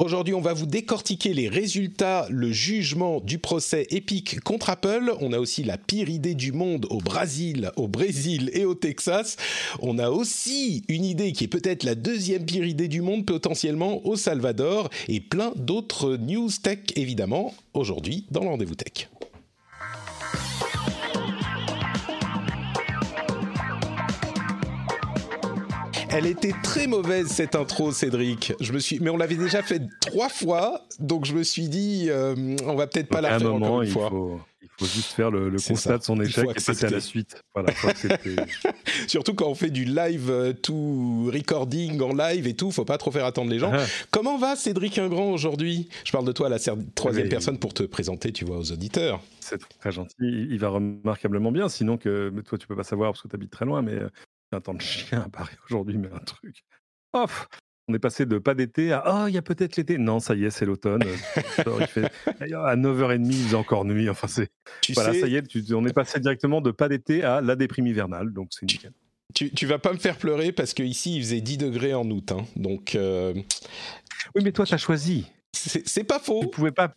Aujourd'hui, on va vous décortiquer les résultats, le jugement du procès Epic contre Apple. On a aussi la pire idée du monde au Brésil, au Brésil et au Texas. On a aussi une idée qui est peut-être la deuxième pire idée du monde potentiellement au Salvador et plein d'autres news tech évidemment aujourd'hui dans le rendez-vous tech. Elle était très mauvaise cette intro, Cédric. Je me suis, mais on l'avait déjà fait trois fois, donc je me suis dit, euh, on va peut-être pas la faire encore une il fois. Faut, il faut juste faire le, constat de son échec et passer à la suite. Voilà, Surtout quand on fait du live euh, tout recording en live et tout, faut pas trop faire attendre les gens. Ah. Comment va Cédric Ingrand aujourd'hui? Je parle de toi, la troisième personne pour te présenter, tu vois, aux auditeurs. C'est très gentil. Il va remarquablement bien, sinon que toi tu peux pas savoir parce que tu habites très loin, mais euh, un temps de chien à Paris aujourd'hui, mais un truc. Off on est passé de pas d'été à oh, il y a peut-être l'été. Non, ça y est, c'est l'automne. à 9h30, il faisait encore nuit. Enfin, c'est. Voilà, ça y est, on est passé directement de pas d'été à la déprime hivernale. Donc, c'est nickel. Tu, tu vas pas me faire pleurer parce qu'ici, il faisait 10 degrés en août. Hein. donc. Euh, oui, mais toi, tu as choisi. C'est pas faux. Tu pouvais pas,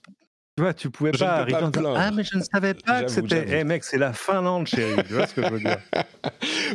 tu vois, tu pouvais pas arriver en disant Ah, mais je ne savais pas que c'était. Eh mec, c'est la Finlande, chérie. Tu vois ce que je veux dire?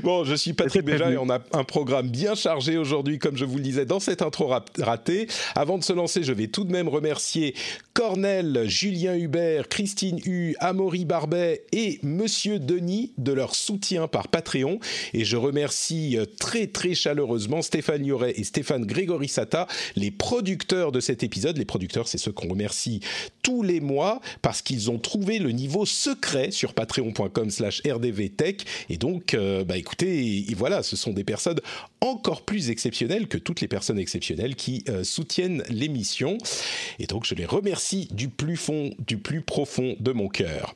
Bon, je suis Patrick Béja et on a un programme bien chargé aujourd'hui, comme je vous le disais dans cette intro ratée. Avant de se lancer, je vais tout de même remercier Cornel, Julien Hubert, Christine Hu, Amaury Barbet et Monsieur Denis de leur soutien par Patreon. Et je remercie euh, très très chaleureusement Stéphane Yoret et Stéphane Grégorissata, les producteurs de cet épisode. Les producteurs, c'est ceux qu'on remercie tous les mois parce qu'ils ont trouvé le niveau secret sur patreon.com slash rdvtech. Et donc euh, bah écoutez voilà ce sont des personnes encore plus exceptionnelles que toutes les personnes exceptionnelles qui euh, soutiennent l'émission. Et donc je les remercie du plus fond du plus profond de mon cœur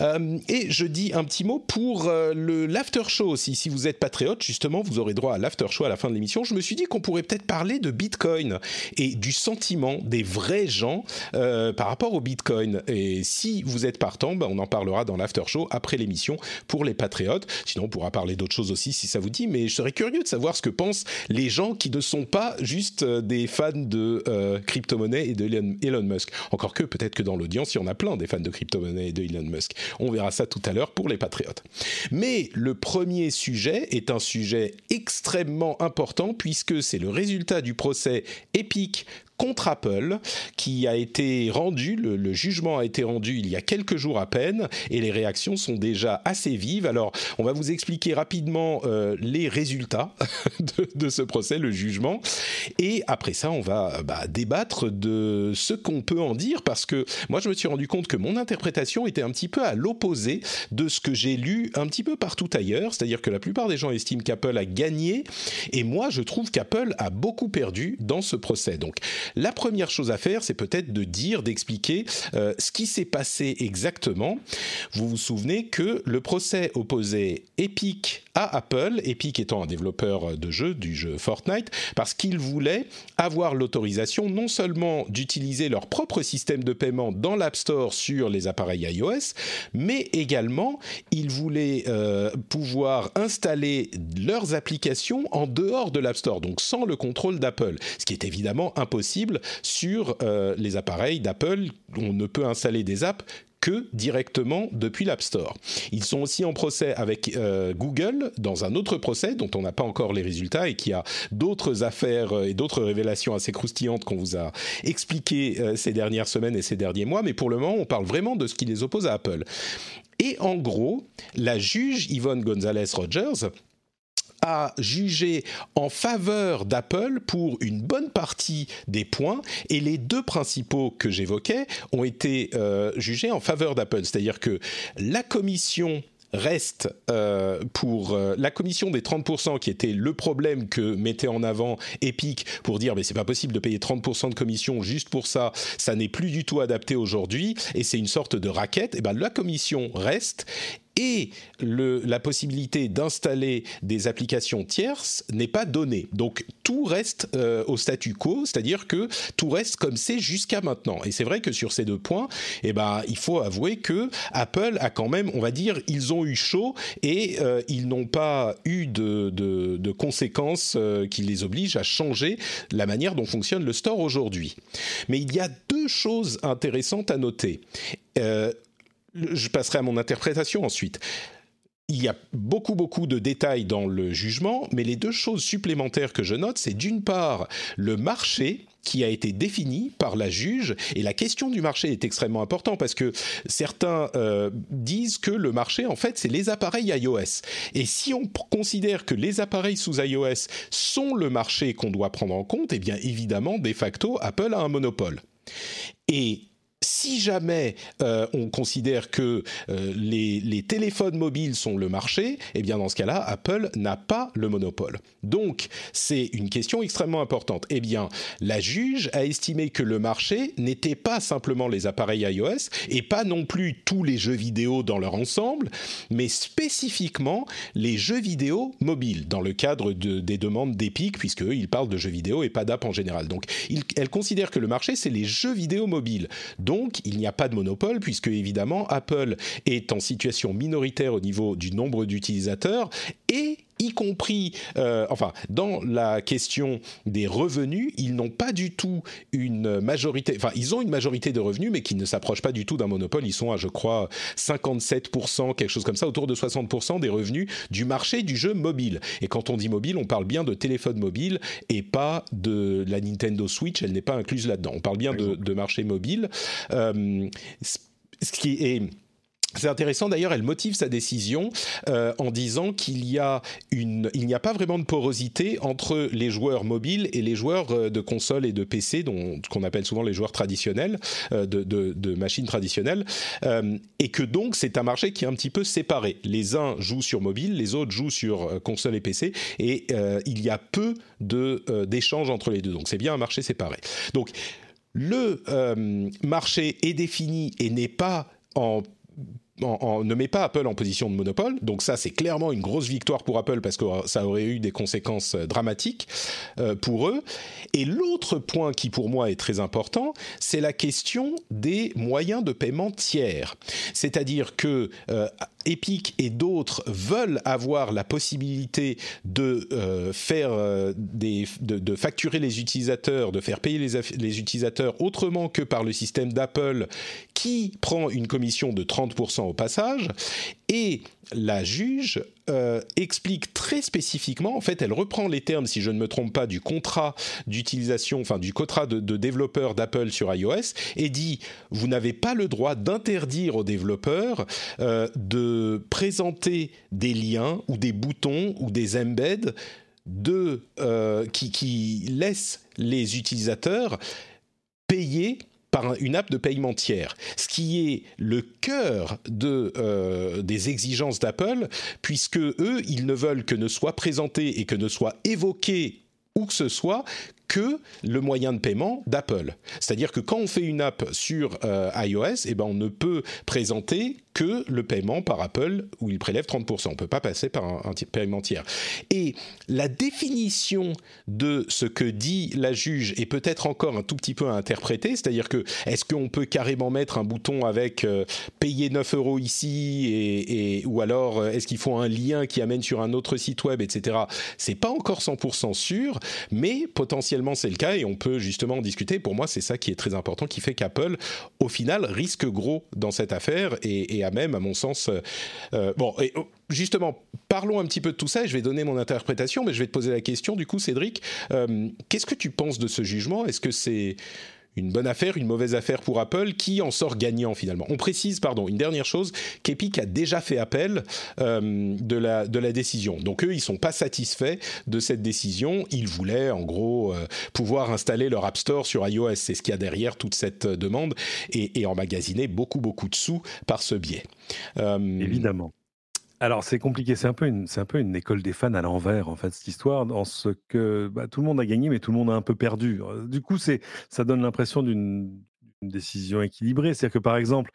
euh, et je dis un petit mot pour euh, l'after show aussi. Si vous êtes patriote, justement, vous aurez droit à l'after show à la fin de l'émission. Je me suis dit qu'on pourrait peut-être parler de Bitcoin et du sentiment des vrais gens euh, par rapport au Bitcoin. Et si vous êtes partant, ben, on en parlera dans l'after show après l'émission pour les patriotes. Sinon, on pourra parler d'autres choses aussi si ça vous dit. Mais je serais curieux de savoir ce que pensent les gens qui ne sont pas juste des fans de crypto-monnaie et de Elon, Musk. Encore que peut-être que dans l'audience, il y en a plein des fans de crypto-monnaie et de Elon Musk. On verra ça tout à l'heure pour les patriotes. Mais le premier sujet est un sujet extrêmement important puisque c'est le résultat du procès épique contre Apple qui a été rendu, le, jugement a été rendu il y a quelques jours à peine et les réactions sont déjà assez vives. Alors on va vous expliquer rapidement euh, les résultats de, ce procès, le jugement et après ça on va bah, débattre de ce qu'on peut en dire parce que moi je me suis rendu compte que mon interprétation était un petit peu à l'opposé de ce que j'ai lu un petit peu partout ailleurs, c'est-à-dire que la plupart des gens estiment qu'Apple a gagné et moi je trouve qu'Apple a beaucoup perdu dans ce procès. Donc la première chose à faire, c'est peut-être de dire, d'expliquer euh, ce qui s'est passé exactement. Vous vous souvenez que le procès opposait Epic à Apple, Epic étant un développeur de jeux, du jeu Fortnite, parce qu'ils voulaient avoir l'autorisation non seulement d'utiliser leur propre système de paiement dans l'App Store sur les appareils iOS, mais également ils voulaient euh, pouvoir installer leurs applications en dehors de l'App Store, donc sans le contrôle d'Apple, ce qui est évidemment impossible sur euh, les appareils d'Apple. On ne peut installer des apps que directement depuis l'App Store. Ils sont aussi en procès avec euh, Google dans un autre procès dont on n'a pas encore les résultats et qui a d'autres affaires euh, et d'autres révélations assez croustillantes qu'on vous a expliquées ces dernières semaines et ces derniers mois. Mais pour le moment, on parle vraiment de ce qui les oppose à Apple. Et en gros, la juge Yvonne Gonzalez Rogers a jugé en faveur d'Apple pour une bonne partie des points et les deux principaux que j'évoquais ont été euh, jugés en faveur d'Apple. C'est-à-dire que la commission reste euh, pour euh, la commission des 30% qui était le problème que mettait en avant Epic pour dire mais c'est pas possible de payer 30% de commission juste pour ça, ça n'est plus du tout adapté aujourd'hui et c'est une sorte de raquette. Et ben la commission reste et la possibilité d'installer des applications tierces n'est pas donnée. Donc tout reste euh, au statu quo, c'est-à-dire que tout reste comme c'est jusqu'à maintenant. Et c'est vrai que sur ces deux points, eh ben, il faut avouer que Apple a quand même, on va dire, ils ont eu chaud et euh, ils n'ont pas eu de, de, conséquences euh, qui les obligent à changer la manière dont fonctionne le store aujourd'hui. Mais il y a deux choses intéressantes à noter je passerai à mon interprétation ensuite. Il y a beaucoup, beaucoup de détails dans le jugement, mais les deux choses supplémentaires que je note, c'est d'une part le marché qui a été défini par la juge. Et la question du marché est extrêmement importante parce que certains euh, disent que le marché, en fait, c'est les appareils iOS. Et si on considère que les appareils sous iOS sont le marché qu'on doit prendre en compte, eh bien évidemment, de facto, Apple a un monopole. Et si jamais euh, on considère que euh, les, téléphones mobiles sont le marché, eh bien dans ce cas-là, Apple n'a pas le monopole. Donc c'est une question extrêmement importante. Eh bien, la juge a estimé que le marché n'était pas simplement les appareils iOS et pas non plus tous les jeux vidéo dans leur ensemble, mais spécifiquement les jeux vidéo mobiles dans le cadre des demandes d'Epic, puisque ils parlent de jeux vidéo et pas d'app en général. Donc elle considère que le marché c'est les jeux vidéo mobiles. Il n'y a pas de monopole puisque évidemment Apple est en situation minoritaire au niveau du nombre d'utilisateurs et y compris, euh, enfin, dans la question des revenus, ils n'ont pas du tout une majorité, enfin, ils ont une majorité de revenus, mais qui ne s'approchent pas du tout d'un monopole. Ils sont à, je crois, 57%, quelque chose comme ça, autour de 60% des revenus du marché du jeu mobile. Et quand on dit mobile, on parle bien de téléphone mobile et pas de la Nintendo Switch, elle n'est pas incluse là-dedans. On parle bien de, marché mobile. Euh, ce qui est c'est intéressant d'ailleurs, elle motive sa décision euh, en disant qu'il y a une, il n'y a pas vraiment de porosité entre les joueurs mobiles et les joueurs euh, de consoles et de PC, dont qu'on appelle souvent les joueurs traditionnels euh, de, machines traditionnelles, et que donc c'est un marché qui est un petit peu séparé. Les uns jouent sur mobile, les autres jouent sur console et PC, et il y a peu de d'échanges entre les deux. Donc c'est bien un marché séparé. Donc le marché est défini et n'est pas en ne met pas Apple en position de monopole. Donc ça, c'est clairement une grosse victoire pour Apple parce que ça aurait eu des conséquences euh, dramatiques euh, pour eux. Et l'autre point qui pour moi est très important, c'est la question des moyens de paiement tiers. C'est-à-dire que euh, Epic et d'autres veulent avoir la possibilité de faire des, de, facturer les utilisateurs, de faire payer les utilisateurs autrement que par le système d'Apple qui prend une commission de 30% au passage. Et la juge euh, explique très spécifiquement, en fait, elle reprend les termes, si je ne me trompe pas, du contrat d'utilisation, enfin du contrat de, développeur d'Apple sur iOS, et dit vous n'avez pas le droit d'interdire aux développeurs euh, de présenter des liens ou des boutons ou des embeds de, euh, qui, qui laissent les utilisateurs payer par une app de paiement tiers, ce qui est le cœur de, euh, des exigences d'Apple, puisque eux, ils ne veulent que ne soit présenté et que ne soit évoqué où que ce soit que le moyen de paiement d'Apple. C'est-à-dire que quand on fait une app sur euh, iOS, eh ben on ne peut présenter que le paiement par Apple où il prélève 30%. On ne peut pas passer par un, un paiement tiers. Et la définition de ce que dit la juge est peut-être encore un tout petit peu à interpréter, c'est-à-dire que est-ce qu'on peut carrément mettre un bouton avec euh, payer 9 euros ici et, ou alors euh, est-ce qu'il faut un lien qui amène sur un autre site web, etc. C'est pas encore 100% sûr, mais potentiellement c'est le cas et on peut justement en discuter. Pour moi, c'est ça qui est très important, qui fait qu'Apple, au final, risque gros dans cette affaire et, a même, à mon sens, euh, euh, bon. Et, oh, justement, parlons un petit peu de tout ça et je vais donner mon interprétation, mais je vais te poser la question, du coup, Cédric, euh, qu'est-ce que tu penses de ce jugement? Est-ce que c'est une bonne affaire, une mauvaise affaire pour Apple, qui en sort gagnant finalement. On précise, pardon, une dernière chose, qu'Epic a déjà fait appel euh, de, la, décision. Donc eux, ils sont pas satisfaits de cette décision. Ils voulaient en gros euh, pouvoir installer leur App Store sur iOS. C'est ce qu'il y a derrière toute cette demande et, emmagasiner beaucoup, beaucoup de sous par ce biais. Euh, Évidemment. Alors c'est compliqué, c'est un peu une, c'est un peu une école des fans à l'envers en fait cette histoire, en ce que bah, tout le monde a gagné, mais tout le monde a un peu perdu. Euh, du coup, c'est, ça donne l'impression d'une, décision équilibrée. C'est-à-dire que par exemple,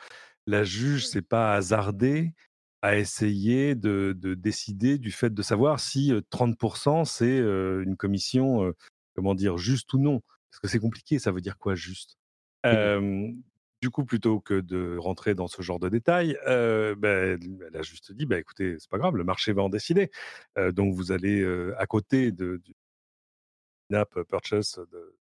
la juge s'est pas hasardée à essayer de, décider du fait de savoir si 30% c'est une commission, comment dire, juste ou non. Parce que c'est compliqué, ça veut dire quoi juste? Du coup, plutôt que de rentrer dans ce genre de détails, ben, elle a juste dit, bah, écoutez, c'est pas grave, le marché va en décider. donc vous allez à côté de, du purchase de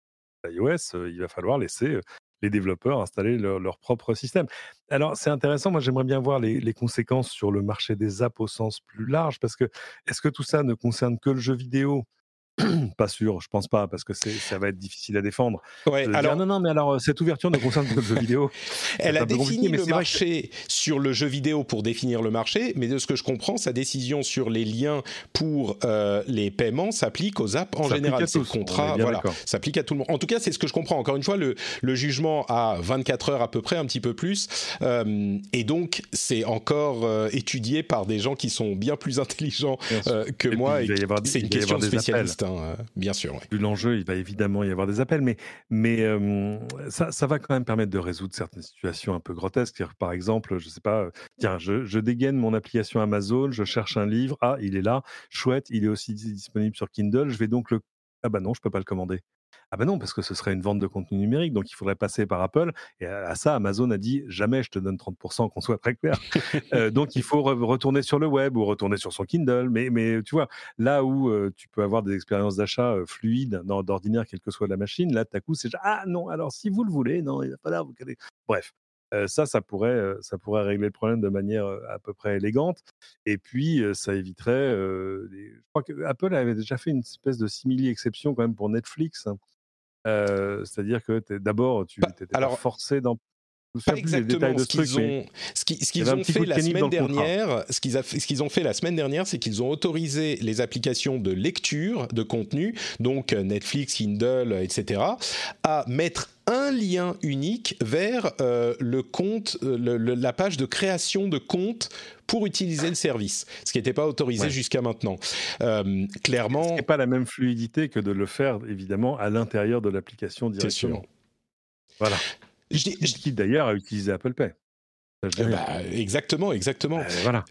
iOS, il va falloir laisser les développeurs installer leur, propre système. Alors, c'est intéressant. Moi, j'aimerais bien voir les, conséquences sur le marché des apps au sens plus large, parce que est-ce que tout ça ne concerne que le jeu vidéo? pas sûr, je pense pas, parce que ça va être difficile à défendre. Ouais, alors... non, non, mais alors cette ouverture ne concerne que le jeu vidéo. Elle a défini le marché sur le jeu vidéo pour définir le marché, mais de ce que je comprends, sa décision sur les liens pour euh, les paiements s'applique aux apps en général. C'est le contrat, voilà, s'applique à tout le monde. En tout cas, c'est ce que je comprends. Encore une fois, le, le, jugement a 24 heures à peu près, un petit peu plus, euh, et donc c'est encore euh, étudié par des gens qui sont bien plus intelligents que moi. C'est une question de spécialiste. Hein, euh, bien sûr. L'enjeu, il va évidemment y avoir des appels, mais, mais ça, ça, va quand même permettre de résoudre certaines situations un peu grotesques. Par exemple, je sais pas, tiens, je, je, dégaine mon application Amazon, je cherche un livre, ah, il est là, chouette, il est aussi disponible sur Kindle, je vais donc le... Ah bah non, je peux pas le commander. Ah ben non, parce que ce serait une vente de contenu numérique, donc il faudrait passer par Apple. Et à ça, Amazon a dit jamais je te donne 30%, qu'on soit très clair. Euh, donc il faut retourner sur le web ou retourner sur son Kindle. Mais, mais tu vois, là où euh, tu peux avoir des expériences d'achat euh, fluides, d'ordinaire, quelle que soit la machine, là, à coup, c'est ah non, alors si vous le voulez, non, il va falloir vous caler. Bref. Ça, ça pourrait, ça pourrait régler le problème de manière à peu près élégante. Et puis, ça éviterait. je crois que Apple avait déjà fait une espèce de simili-exception quand même pour Netflix. Hein. C'est-à-dire que d'abord, tu étais forcé d'en pas exactement ce qu'ils ont, ce qu'ils ont fait la semaine dernière. Ce qu'ils, ce qu'ils ont fait la semaine dernière, c'est qu'ils ont autorisé les applications de lecture de contenu, donc Netflix, Kindle, etc., à mettre un lien unique vers euh, le compte, euh, la page de création de compte pour utiliser le service, ce qui n'était pas autorisé jusqu'à maintenant. Euh, clairement, ce n'est pas la même fluidité que de le faire évidemment à l'intérieur de l'application directement. Voilà. Qui d'ailleurs a utilisé Apple Pay. Bah, exactement, exactement. voilà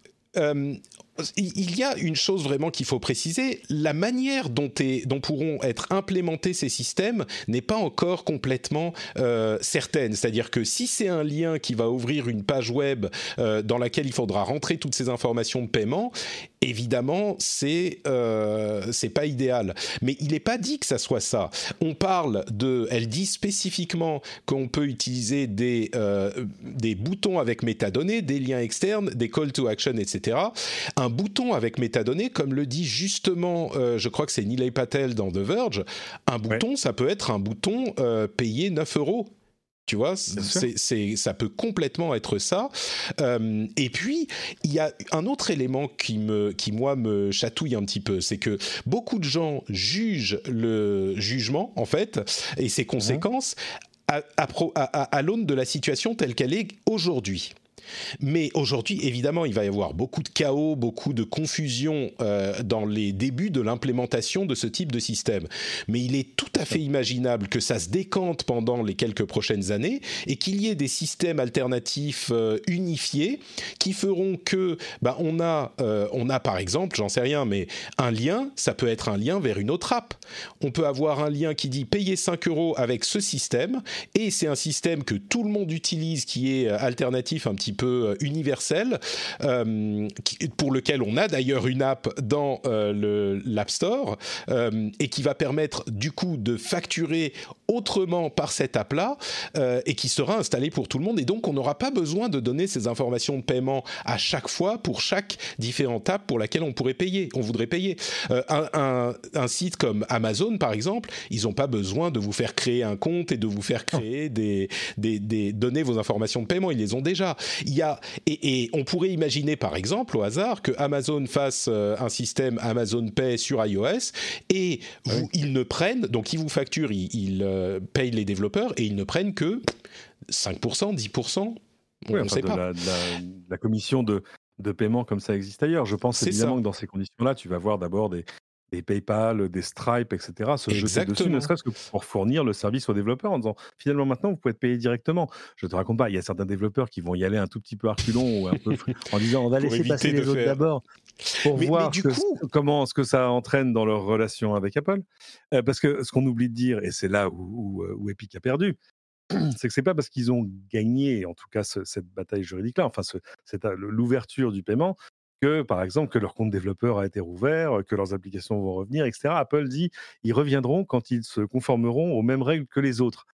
il y a une chose vraiment qu'il faut préciser, la manière dont, dont, pourront être implémentés ces systèmes n'est pas encore complètement euh, certaine. C'est-à-dire que si c'est un lien qui va ouvrir une page web euh, dans laquelle il faudra rentrer toutes ces informations de paiement, évidemment, c'est euh, c'est pas idéal. Mais il n'est pas dit que ça soit ça. On parle de, elle dit spécifiquement qu'on peut utiliser des euh, des boutons avec métadonnées, des liens externes, des call to action, etc un bouton avec métadonnées, comme le dit justement, euh, je crois que c'est Nilay Patel dans The Verge, un bouton, ça peut être un bouton euh, payé 9 euros. Tu vois, c'est, ça peut complètement être ça. Euh, et puis, il y a un autre élément qui, me, qui, moi, me chatouille un petit peu. C'est que beaucoup de gens jugent le jugement, en fait, et ses conséquences à, à l'aune de la situation telle qu'elle est aujourd'hui. Mais aujourd'hui, évidemment, il va y avoir beaucoup de chaos, beaucoup de confusion euh, dans les débuts de l'implémentation de ce type de système. Mais il est tout à fait imaginable que ça se décante pendant les quelques prochaines années et qu'il y ait des systèmes alternatifs euh, unifiés qui feront que, bah, on a, euh, on a par exemple, j'en sais rien, mais un lien, ça peut être un lien vers une autre app. On peut avoir un lien qui dit payer 5 euros avec ce système et c'est un système que tout le monde utilise qui est alternatif un petit peu peu universel, euh, pour lequel on a d'ailleurs une app dans euh, l'App Store, euh, et qui va permettre du coup de facturer autrement par cette app-là, et qui sera installée pour tout le monde. Et donc on n'aura pas besoin de donner ces informations de paiement à chaque fois pour chaque différente app pour laquelle on pourrait payer, on voudrait payer. Un, un, site comme Amazon, par exemple, ils n'ont pas besoin de vous faire créer un compte et de vous faire créer des, des, des, donner vos informations de paiement, ils les ont déjà il y a et, on pourrait imaginer par exemple au hasard que Amazon fasse euh, un système Amazon Pay sur iOS et ils ne prennent donc ils vous facturent, ils, euh, payent les développeurs et ils ne prennent que 5%, 10%. On ne sait pas. La, commission de, de paiement comme ça existe ailleurs. Je pense évidemment que dans ces conditions-là, tu vas voir d'abord des, des PayPal, des Stripe, etc., se jeter dessus, ne serait-ce que pour fournir le service aux développeurs en disant finalement maintenant vous pouvez être payé directement. Je te raconte pas, il y a certains développeurs qui vont y aller un tout petit peu reculons ou un peu en disant on va laisser passer les autres d'abord pour voir comment ce que ça entraîne dans leur relation avec Apple. Euh, parce que ce qu'on oublie de dire, et c'est là où, où, Epic a perdu, c'est que c'est pas parce qu'ils ont gagné, en tout cas, cette bataille juridique-là, enfin, l'ouverture du paiement, que, par exemple, que leur compte développeur a été rouvert, que leurs applications vont revenir, etc. Apple dit ils reviendront quand ils se conformeront aux mêmes règles que les autres.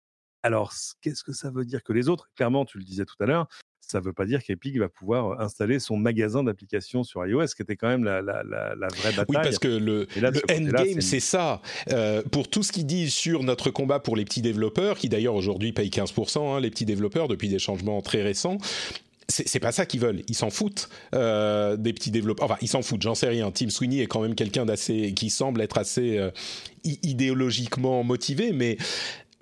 Alors, qu'est-ce que ça veut dire que les autres? Clairement, tu le disais tout à l'heure, ça ne veut pas dire qu'Epic va pouvoir installer son magasin d'applications sur iOS, qui était quand même la, vraie bataille. Oui, parce que le, endgame, c'est ça. Euh, pour tout ce qu'ils disent sur notre combat pour les petits développeurs, qui d'ailleurs aujourd'hui payent 15%, hein, les petits développeurs, depuis des changements très récents, c'est pas ça qu'ils veulent. Ils s'en foutent euh, des petits développeurs. Enfin, ils s'en foutent. J'en sais rien. Tim Sweeney est quand même quelqu'un d'assez, qui semble être assez euh, idéologiquement motivé, mais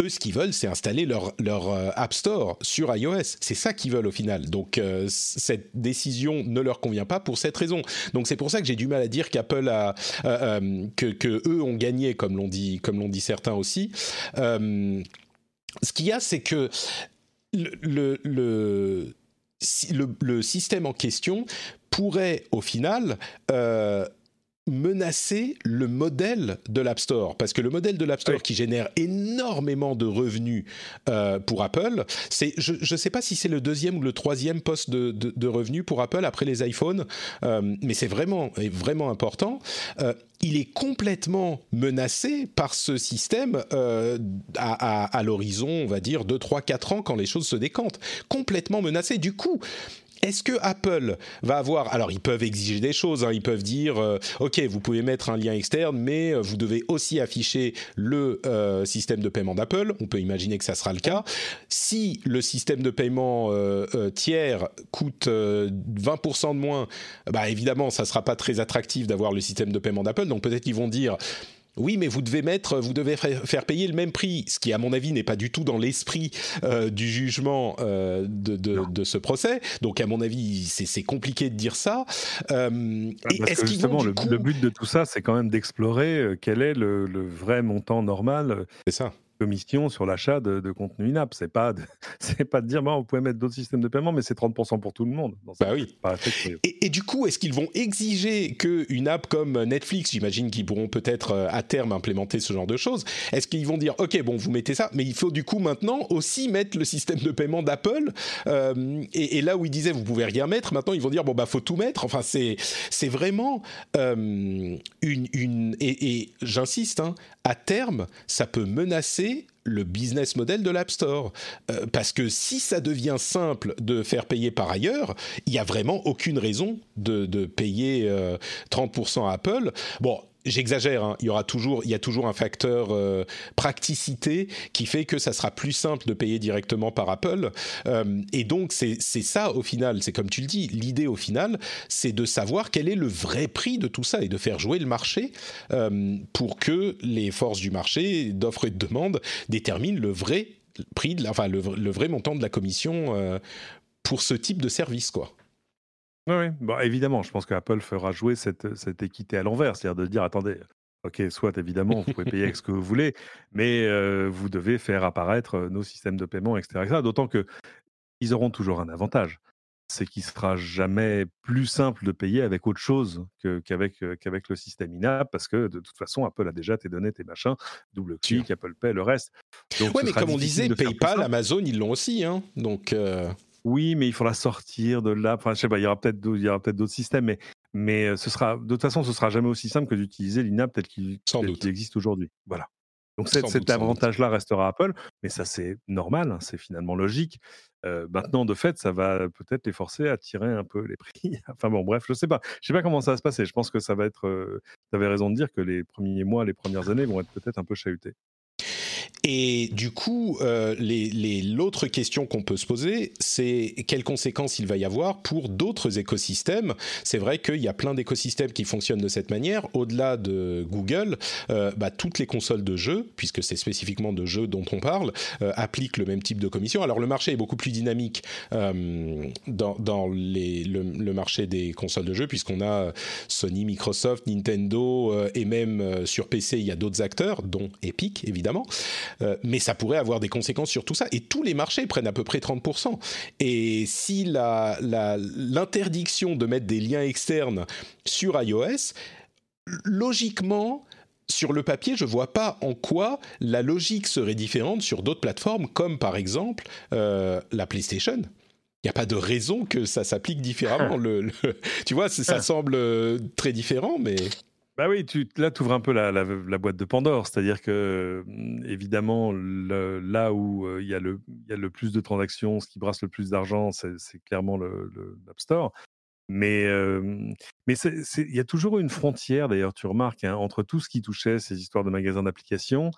eux, ce qu'ils veulent, c'est installer leur, leur euh, App Store sur iOS. C'est ça qu'ils veulent au final. Donc, cette décision ne leur convient pas pour cette raison. Donc, c'est pour ça que j'ai du mal à dire qu'Apple a, que, eux ont gagné, comme l'ont dit, dit certains aussi. ce qu'il y a, c'est que le, système en question pourrait au final euh, menacer le modèle de l'App Store. Parce que le modèle de l'App Store qui génère énormément de revenus euh, pour Apple, c'est, je ne sais pas si c'est le deuxième ou le troisième poste de, revenus pour Apple après les iPhones, euh, mais c'est vraiment, vraiment important. Euh, il est complètement menacé par ce système à, à l'horizon, on va dire, 2, 3, 4 ans quand les choses se décantent. Complètement menacé. Du coup, est-ce que Apple va avoir alors ils peuvent exiger des choses, hein. ils peuvent dire euh, ok vous pouvez mettre un lien externe, mais euh, vous devez aussi afficher le euh, système de paiement d'Apple. On peut imaginer que ça sera le cas. Si le système de paiement tiers coûte 20% de moins, bah évidemment ça sera pas très attractif d'avoir le système de paiement d'Apple. Donc peut-être qu'ils vont dire oui, mais vous devez mettre, vous devez faire payer le même prix, ce qui, à mon avis, n'est pas du tout dans l'esprit euh, du jugement euh, de, ce procès. Donc, à mon avis, c'est compliqué de dire ça. Euh, Parce que justement, le, but de tout ça, c'est quand même d'explorer quel est le, le, vrai montant normal. C'est ça commission sur l'achat de, contenu in-app. C'est pas, c'est pas de dire, bon, vous pouvez mettre d'autres systèmes de paiement, mais c'est 30% pour tout le monde. bah oui. Et, du coup, est-ce qu'ils vont exiger qu'une app comme Netflix, j'imagine qu'ils pourront peut-être euh, à terme implémenter ce genre de choses, est-ce qu'ils vont dire, ok, bon, vous mettez ça, mais il faut du coup maintenant aussi mettre le système de paiement d'Apple. Euh, et, là où ils disaient, vous pouvez rien mettre, maintenant ils vont dire, bon, bah, faut tout mettre. Enfin, c'est, c'est vraiment euh, une, une, et, et j'insiste, hein, à terme, ça peut menacer le business model de l'App Store. Euh, parce que si ça devient simple de faire payer par ailleurs, il n'y a vraiment aucune raison de, payer 30% euh, à Apple. Bon, j'exagère, hein. il y aura toujours, il y a toujours un facteur euh, praticité qui fait que ça sera plus simple de payer directement par Apple. Euh, et donc c'est ça au final, c'est comme tu le dis, l'idée au final, c'est de savoir quel est le vrai prix de tout ça et de faire jouer le marché euh, pour que les forces du marché d'offre et de demande déterminent le vrai prix, de enfin le, le, vrai montant de la commission pour ce type de service, quoi. Oui, Bon, évidemment, je pense qu'Apple fera jouer cette, équité à l'envers, c'est-à-dire de dire attendez, ok, soit évidemment, vous pouvez payer avec ce que vous voulez, mais vous devez faire apparaître nos systèmes de paiement, etc. D'autant que ils auront toujours un avantage, c'est qu'il sera jamais plus simple de payer avec autre chose qu'avec qu'avec le système INAP, parce que de toute façon, Apple a déjà tes données, tes machins, double clic, Apple Pay, le reste. Oui, mais comme on disait, PayPal, Amazon, ils l'ont aussi, hein, donc. Oui, mais il faudra sortir de là. Enfin, je sais pas, il y aura peut-être d'autres, peut-être systèmes, mais, mais ce sera, de toute façon, ce sera jamais aussi simple que d'utiliser l'INAP tel qu'il, existe aujourd'hui. Voilà. Donc cet, avantage-là restera Apple, mais ça c'est normal, hein, c'est finalement logique. maintenant, de fait, ça va peut-être les forcer à tirer un peu les prix. enfin bon, bref, je sais pas. Je sais pas comment ça va se passer. Je pense que ça va être. tu avais raison de dire que les premiers mois, les premières années vont être peut-être un peu chahutés. Et du coup, euh, l'autre question qu'on peut se poser, c'est quelles conséquences il va y avoir pour d'autres écosystèmes. C'est vrai qu'il y a plein d'écosystèmes qui fonctionnent de cette manière. Au-delà de Google, euh, bah, toutes les consoles de jeux, puisque c'est spécifiquement de jeux dont on parle, euh, appliquent le même type de commission. Alors le marché est beaucoup plus dynamique dans, dans les, le, marché des consoles de jeux, puisqu'on a Sony, Microsoft, Nintendo, et même sur PC, il y a d'autres acteurs, dont Epic, évidemment. Euh, mais ça pourrait avoir des conséquences sur tout ça. Et tous les marchés prennent à peu près 30%. Et si l'interdiction la, de mettre des liens externes sur iOS, logiquement, sur le papier, je ne vois pas en quoi la logique serait différente sur d'autres plateformes, comme par exemple euh, la PlayStation. Il n'y a pas de raison que ça s'applique différemment. le, tu vois, ça semble très différent, mais... Bah oui, tu, là, tu ouvres un peu la, la, boîte de Pandore. C'est-à-dire que, mmh, évidemment, là où il y, a le, y a le plus de transactions, ce qui brasse le plus d'argent, c'est clairement l'App Store. Mais mais il y a toujours une frontière, d'ailleurs, tu remarques, hein, entre tout ce qui touchait ces histoires de magasins d'applications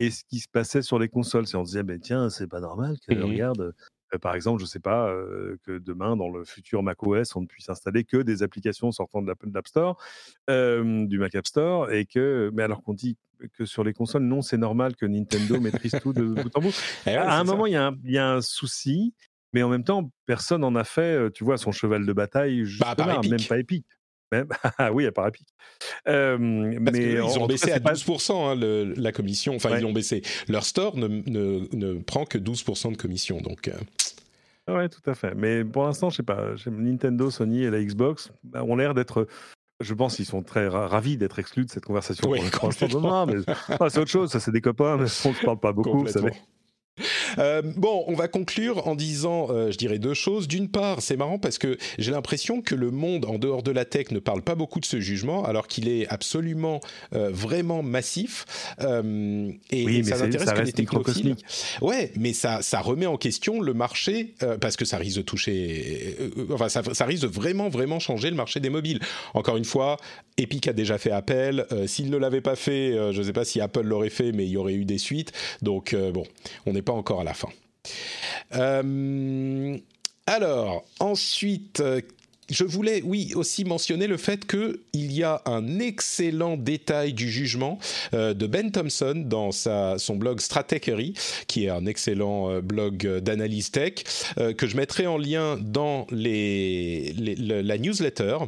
et ce qui se passait sur les consoles. C'est on se disait, ben, tiens, c'est pas normal que, mmh regarde, euh, par exemple, je ne sais pas, euh, que demain, dans le futur macOS, on ne puisse installer que des applications sortant de l'App Store, euh, du Mac App Store, et que, mais alors qu'on dit que sur les consoles, non, c'est normal que Nintendo maîtrise tout de bout en bout. Eh à un moment, il y, y, a un souci, mais en même temps, personne n'en a fait, tu vois, son cheval de bataille, bah, là, même pas épique. Ah oui, à part Epic. mais ils ont baissé à 12% hein, la commission. Enfin, ils l'ont baissé. Leur store ne, ne, ne, prend que 12% de commission. Donc. Euh. Ouais, tout à fait. Mais pour l'instant, je sais pas. Nintendo, Sony et la Xbox ont l'air d'être. Je pense qu'ils sont très ravis d'être exclus de cette conversation. Oui, ah, c'est autre chose. Ça, c'est des copains, mais on ne parle pas beaucoup, vous savez. Euh, bon, on va conclure en disant, euh, je dirais deux choses. D'une part, c'est marrant parce que j'ai l'impression que le monde en dehors de la tech ne parle pas beaucoup de ce jugement, alors qu'il est absolument euh, vraiment massif. et, oui, ça n'intéresse que les technocosmiques. Ouais, mais ça, ça remet en question le marché parce que ça risque de toucher, enfin, ça, ça, risque de vraiment, vraiment changer le marché des mobiles. Encore une fois, Epic a déjà fait appel. S'il ne l'avait pas fait, je ne sais pas si Apple l'aurait fait, mais il y aurait eu des suites. Donc bon, on n'est pas encore à la fin. Euh, alors, ensuite, euh, je voulais, oui, aussi mentionner le fait qu'il y a un excellent détail du jugement euh, de Ben Thompson dans son blog Stratechery, qui est un excellent euh, blog d'analyse tech, euh, que je mettrai en lien dans la newsletter.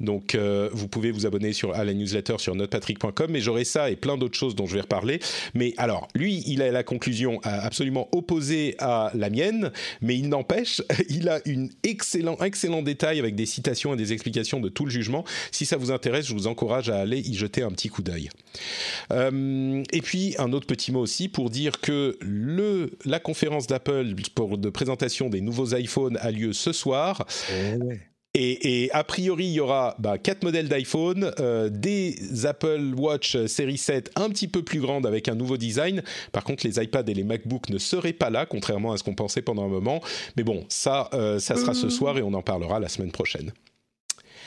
Donc, vous pouvez vous abonner sur, à la newsletter sur notepatrick.com, mais j'aurai ça et plein d'autres choses dont je vais reparler. Mais alors, lui, il a la conclusion absolument opposée à la mienne, mais il n'empêche, il a une excellent, excellent détail avec des citations et des explications de tout le jugement. Si ça vous intéresse, je vous encourage à aller y jeter un petit coup d'œil. Euh, et puis un autre petit mot aussi pour dire que le, la conférence d'Apple de présentation des nouveaux iPhones a lieu ce soir. Eh et, a priori, il y aura bah, quatre modèles d'iPhone, euh, des Apple Watch série 7 un petit peu plus grandes avec un nouveau design. Par contre, les iPads et les MacBooks ne seraient pas là, contrairement à ce qu'on pensait pendant un moment. Mais bon, ça, euh, ça sera ce soir et on en parlera la semaine prochaine.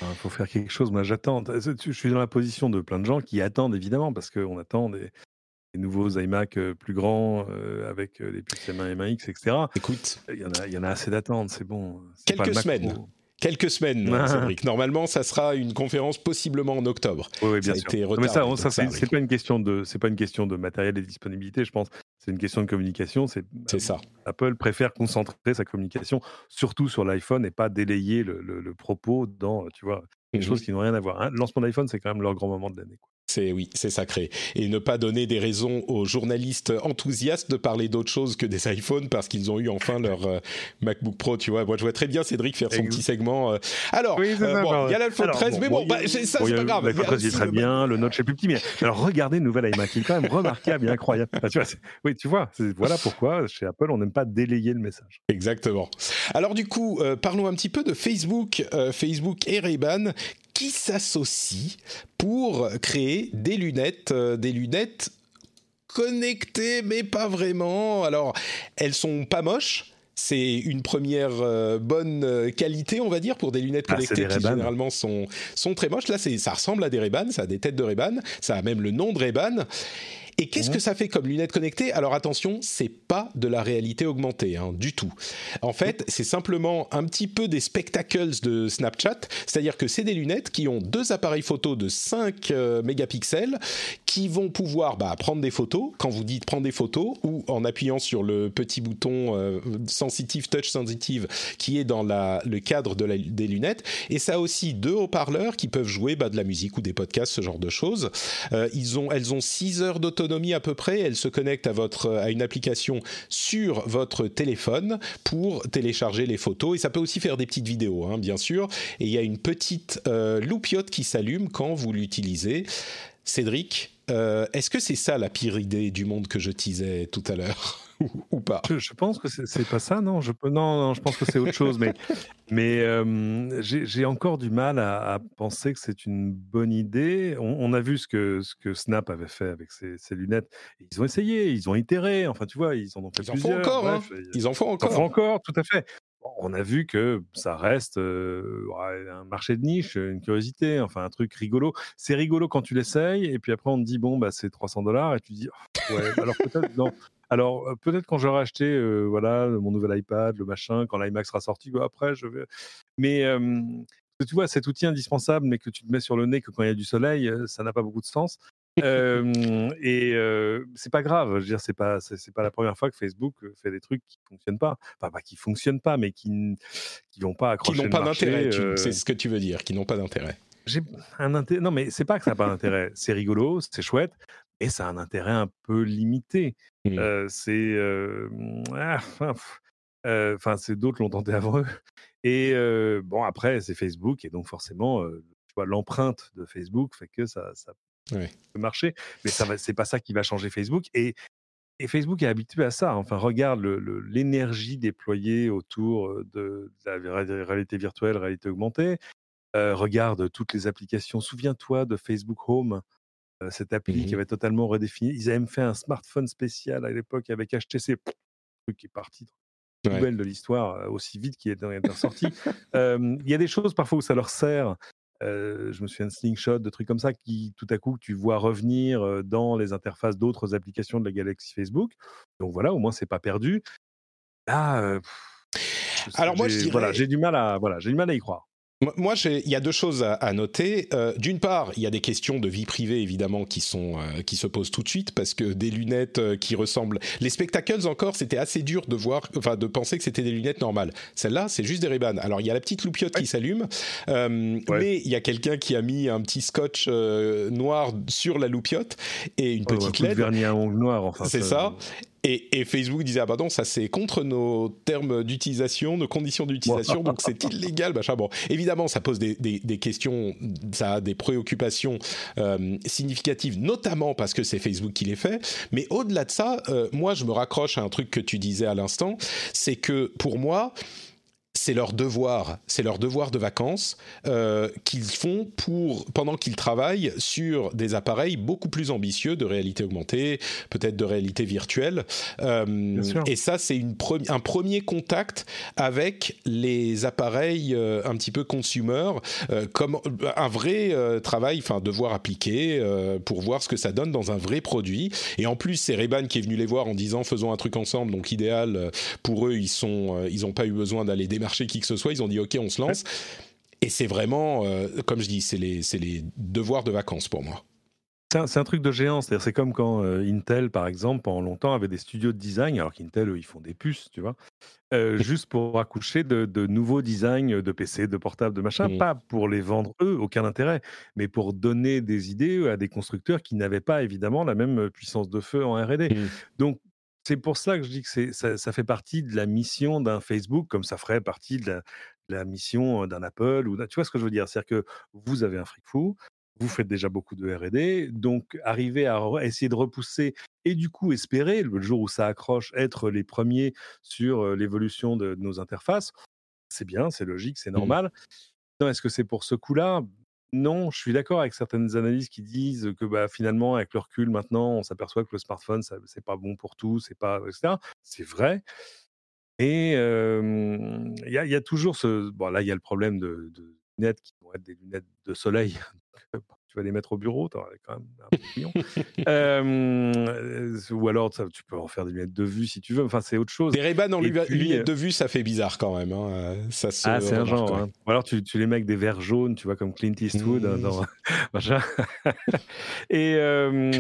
Il ah, faut faire quelque chose. Moi, j'attends. Je suis dans la position de plein de gens qui attendent, évidemment, parce qu'on attend des, nouveaux iMac euh, plus grands avec les puces M1, M1X, etc. Écoute, il y en a, il y en a assez d'attentes, c'est bon. Quelques semaines quelques semaines, Cédric. Normalement, ça sera une conférence possiblement en octobre. Oui, bien sûr. mais ça, ça c'est pas une question de, c'est pas une question de matériel et de disponibilité, je pense. C'est une question de communication. C'est ça. Apple préfère concentrer sa communication surtout sur l'iPhone et pas délayer le, propos dans, tu vois, des mhm. choses qui n'ont rien à voir. Hein. Le lancement d'iPhone, c'est quand même leur grand moment de l'année. C'est oui, c'est sacré. Et ne pas donner des raisons aux journalistes enthousiastes de parler d'autre chose que des iPhones parce qu'ils ont eu enfin leur euh, MacBook Pro. Tu vois, moi je vois très bien Cédric faire son petit segment. Euh. Alors, euh, il y a l'iPhone 13, mais bon, bah, ça c'est pas grave. L'iPhone 13 est très bien, le Notch est plus petit, mais alors regardez le nouvel iMac, il est quand même remarquable et incroyable. tu vois, oui, tu vois, voilà pourquoi chez Apple on n'aime pas délayer le message. Exactement. Alors du coup, parlons un petit peu de Facebook, Facebook et Ray-Ban qui s'associent pour créer des lunettes, euh, des lunettes connectées, mais pas vraiment. Alors, elles sont pas moches. C'est une première euh, bonne euh, qualité, on va dire, pour des lunettes ah, connectées qui généralement sont, sont très moches. Là, ça ressemble à des ray ça a des têtes de ray ça a même le nom de ray Et qu'est-ce que ça fait comme lunettes connectées? Alors attention, c'est pas de la réalité augmentée, hein, du tout. En fait, c'est simplement un petit peu des spectacles de Snapchat, c'est-à-dire que c'est des lunettes qui ont deux appareils photo de 5 euh, mégapixels qui vont pouvoir bah, prendre des photos. Quand vous dites prendre des photos, ou en appuyant sur le petit bouton euh, sensitive, touch sensitive, qui est dans la, le cadre de des lunettes. Et ça a aussi deux haut-parleurs qui peuvent jouer bah, de la musique ou des podcasts, ce genre de choses. Euh, ils ont, elles ont 6 heures d'autonomie à peu près. Elles se connectent à, votre, à une application sur votre téléphone pour télécharger les photos. Et ça peut aussi faire des petites vidéos, hein, bien sûr. Et il y a une petite euh, loupiote qui s'allume quand vous l'utilisez. Cédric, euh, est-ce que c'est ça la pire idée du monde que je teasais tout à l'heure? ou, pas je, pense que c'est pas ça, non? Je, non, non, je pense que c'est autre chose, mais, mais euh, j'ai encore du mal à, penser que c'est une bonne idée. On, a vu ce que, ce que Snap avait fait avec ses, lunettes. Ils ont essayé, ils ont itéré, enfin tu vois, ils en ont fait ils En font encore, hein. ils en font encore. Ils en font encore, tout à fait on a vu que ça reste un marché de niche, une curiosité, enfin un truc rigolo. C'est rigolo quand tu l'essayes, et puis après on te dit bon bah c'est 300 dollars, et tu dis oh, ouais, alors peut-être non. Alors peut-être quand j'aurai acheté voilà mon nouvel iPad, le machin, quand l'iMac sera sorti, après je vais. Mais tu vois cet outil indispensable, mais que tu te mets sur le nez que quand il y a du soleil, ça n'a pas beaucoup de sens et c'est pas grave. Je veux dire, c'est pas c'est pas la première fois que Facebook fait des trucs qui fonctionnent pas. Enfin, pas qui fonctionnent pas, mais qui qui vont pas accrocher. Qui n'ont pas d'intérêt. C'est ce que tu veux dire. Qui n'ont pas d'intérêt. J'ai un intérêt. Non, mais c'est pas que ça n'a pas d'intérêt. C'est rigolo, c'est chouette, et ça a un intérêt un peu limité. Mmh. c'est ah, enfin, c'est d'autres l'ont tenté avant eux. Et bon, après, c'est Facebook, et donc forcément, tu vois, l'empreinte de Facebook fait que ça, ça ouais. marcher. Mais ça c'est pas ça qui va changer Facebook. Et, et Facebook est habitué à ça. Enfin, regarde l'énergie déployée autour de, la réalité virtuelle, réalité augmentée. regarde toutes les applications. Souviens-toi de Facebook Home, cette appli qui mmh avait totalement redéfini. Ils avaient même fait un smartphone spécial à l'époque avec HTC, truc qui est parti nouvelle de l'histoire aussi vite qu'il est sorti. Il y a des choses parfois où ça leur sert je me souviens de Slingshot, de trucs comme ça qui, tout à coup, tu vois revenir dans les interfaces d'autres applications de la galaxie Facebook. Donc voilà, au moins, c'est pas perdu. Là, alors moi, je voilà, j'ai du mal à, voilà, j'ai du mal à y croire. Moi, il y a deux choses à, noter. Euh, d'une part, il y a des questions de vie privée évidemment qui sont euh, qui se posent tout de suite parce que des lunettes euh, qui ressemblent. Les spectacles encore, c'était assez dur de voir, enfin de penser que c'était des lunettes normales. Celle-là, c'est juste des ray Alors il y a la petite loupiote qui s'allume, mais il y a quelqu'un qui a mis un petit scotch noir sur la loupiote et une petite LED. vernis à ongles noirs, enfin. C'est ça. Et, Facebook disait ah bah non ça c'est contre nos termes d'utilisation, nos conditions d'utilisation donc c'est illégal machin. Bon évidemment ça pose des, questions ça a des préoccupations euh, significatives notamment parce que c'est Facebook qui les fait. Mais au-delà de ça euh, moi je me raccroche à un truc que tu disais à l'instant c'est que pour moi c'est leur devoir, c'est leur devoir de vacances euh, qu'ils font pour pendant qu'ils travaillent sur des appareils beaucoup plus ambitieux de réalité augmentée, peut-être de réalité virtuelle. Euh, et ça, c'est un premier contact avec les appareils euh, un petit peu consumer, comme un vrai travail, enfin devoir appliquer pour voir ce que ça donne dans un vrai produit. Et en plus, c'est Reban qui est venu les voir en disant faisons un truc ensemble. Donc idéal pour eux, ils sont, ils n'ont pas eu besoin d'aller démarrer chez qui que ce soit, ils ont dit ok, on se lance. Et c'est vraiment, euh, comme je dis, c'est les, les devoirs de vacances pour moi. C'est un, truc de géant, c'est-à-dire c'est comme quand euh, Intel, par exemple, pendant longtemps avait des studios de design, alors qu'Intel, ils font des puces, tu vois, euh, juste pour accoucher de, nouveaux designs de PC, de portables, de machin, mmh. pas pour les vendre eux, aucun intérêt, mais pour donner des idées à des constructeurs qui n'avaient pas évidemment la même puissance de feu en R&D. Mmh. Donc c'est pour ça que je dis que ça, ça, fait partie de la mission d'un Facebook, comme ça ferait partie de la, mission d'un Apple. Ou tu vois ce que je veux dire? C'est-à-dire que vous avez un fric fou, vous faites déjà beaucoup de R&D, donc arriver à essayer de repousser et du coup espérer, le jour où ça accroche, être les premiers sur l'évolution de, nos interfaces, c'est bien, c'est logique, c'est mmh. normal. Est-ce que c'est pour ce coup-là? Non, je suis d'accord avec certaines analyses qui disent que bah, finalement, avec le recul, maintenant, on s'aperçoit que le smartphone, ce n'est pas bon pour tout, c'est pas, etc. C'est vrai. Et il y, a toujours ce. Bon, là, il y a le problème de, lunettes qui vont être des lunettes de soleil. tu vas les mettre au bureau, tu quand même un million. euh, ou alors, tu peux en faire des lunettes de vue si tu veux. Enfin, c'est autre chose. Des ray en lunettes de vue, ça fait bizarre quand même. Hein. Ça ah, c'est un genre. Hein. Ou alors, tu, tu, les mets avec des verres jaunes, tu vois, comme Clint Eastwood. Hein, dans... Mmh. Et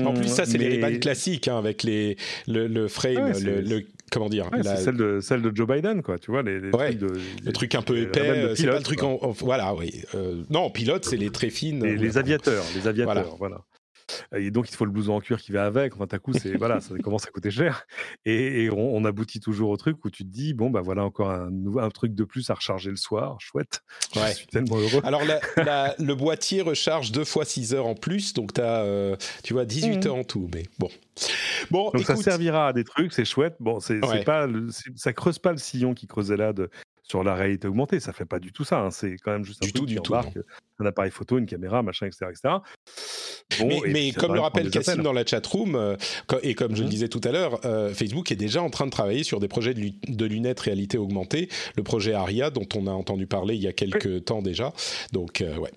en plus, ça, c'est les ray classiques hein, avec les, le, le frame, le, comment dire celle de celle de Joe Biden, quoi. Tu vois les, les trucs de, le truc un peu épais. C'est pas le truc en, voilà, oui. Euh, non, pilote, c'est les très fines. Les, aviateurs, les aviateurs, voilà. Et donc, il faut le blouson en cuir qui va avec. Enfin, d'un coup, c'est voilà, ça commence à coûter cher. Et, on, aboutit toujours au truc où tu te dis bon, bah voilà encore un, un truc de plus à recharger le soir. Chouette. Je suis tellement heureux. Alors, le boîtier recharge deux fois 6 heures en plus. Donc, as, euh, tu vois, 18 mmh. heures en tout. Mais bon. Bon, donc ça servira à des trucs, c'est chouette. Bon, c'est pas, ça creuse pas le sillon qui creusait là de, sur la réalité augmentée. Ça fait pas du tout ça. Hein. C'est quand même juste un du truc tout, qui du embarque un appareil photo, une caméra, machin, etc. etc. mais, comme le rappelle Cassim dans la chatroom, euh, et comme je le mmh. disais tout à l'heure, euh, Facebook est déjà en train de travailler sur des projets de, lunettes réalité augmentée. Le projet Aria, dont on a entendu parler il y a quelques temps déjà. Donc, euh, ouais.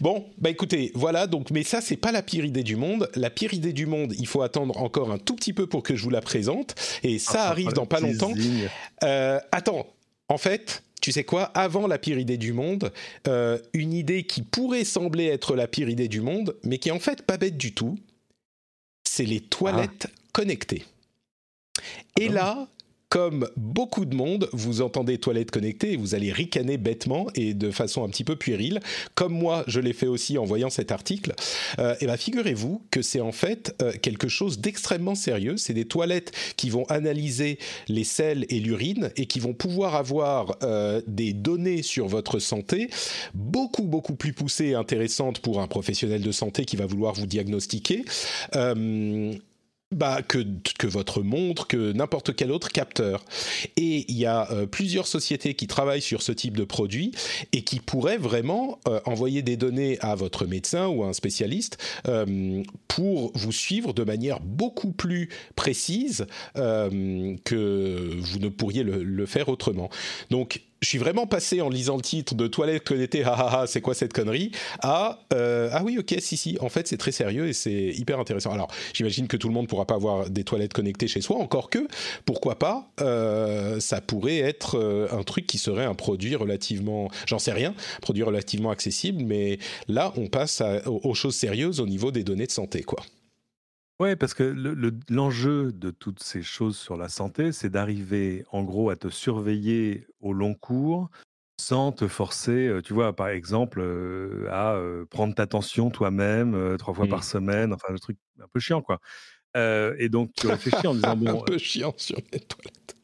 Bon, bah écoutez, voilà, donc, mais ça, c'est pas la pire idée du monde. La pire idée du monde, il faut attendre encore un tout petit peu pour que je vous la présente. Et ça ah, arrive dans pas longtemps. attends, en fait, tu sais quoi, avant la pire idée du monde, euh, une idée qui pourrait sembler être la pire idée du monde, mais qui est en fait pas bête du tout, c'est les toilettes ah. connectées. Et ah là, comme beaucoup de monde, vous entendez toilettes connectées et vous allez ricaner bêtement et de façon un petit peu puérile, comme moi je l'ai fait aussi en voyant cet article. Euh, et bien figurez-vous que c'est en fait euh, quelque chose d'extrêmement sérieux. C'est des toilettes qui vont analyser les selles et l'urine et qui vont pouvoir avoir euh, des données sur votre santé beaucoup beaucoup plus poussées et intéressantes pour un professionnel de santé qui va vouloir vous diagnostiquer bah, que, votre montre, que n'importe quel autre capteur. Et il y a euh, plusieurs sociétés qui travaillent sur ce type de produit et qui pourraient vraiment euh, envoyer des données à votre médecin ou à un spécialiste euh, pour vous suivre de manière beaucoup plus précise que vous ne pourriez le, le faire autrement. Donc je suis vraiment passé en lisant le titre de Toilette connectée, ah ah ah, c'est quoi cette connerie, à euh, ah oui, ok, si, si, en fait, c'est très sérieux et c'est hyper intéressant. Alors, j'imagine que tout le monde ne pourra pas avoir des toilettes connectées chez soi, encore que, pourquoi pas, euh, ça pourrait être euh, un truc qui serait un produit relativement, j'en sais rien, produit relativement accessible, mais là, on passe aux, choses sérieuses au niveau des données de santé, quoi. Ouais, parce que l'enjeu de toutes ces choses sur la santé, c'est d'arriver en gros à te surveiller au long cours sans te forcer, tu vois, par exemple, à prendre ta tension toi-même trois fois par mmh. semaine, enfin le truc un peu chiant quoi. et donc tu réfléchis en disant bon, Un peu chiant sur les toilettes.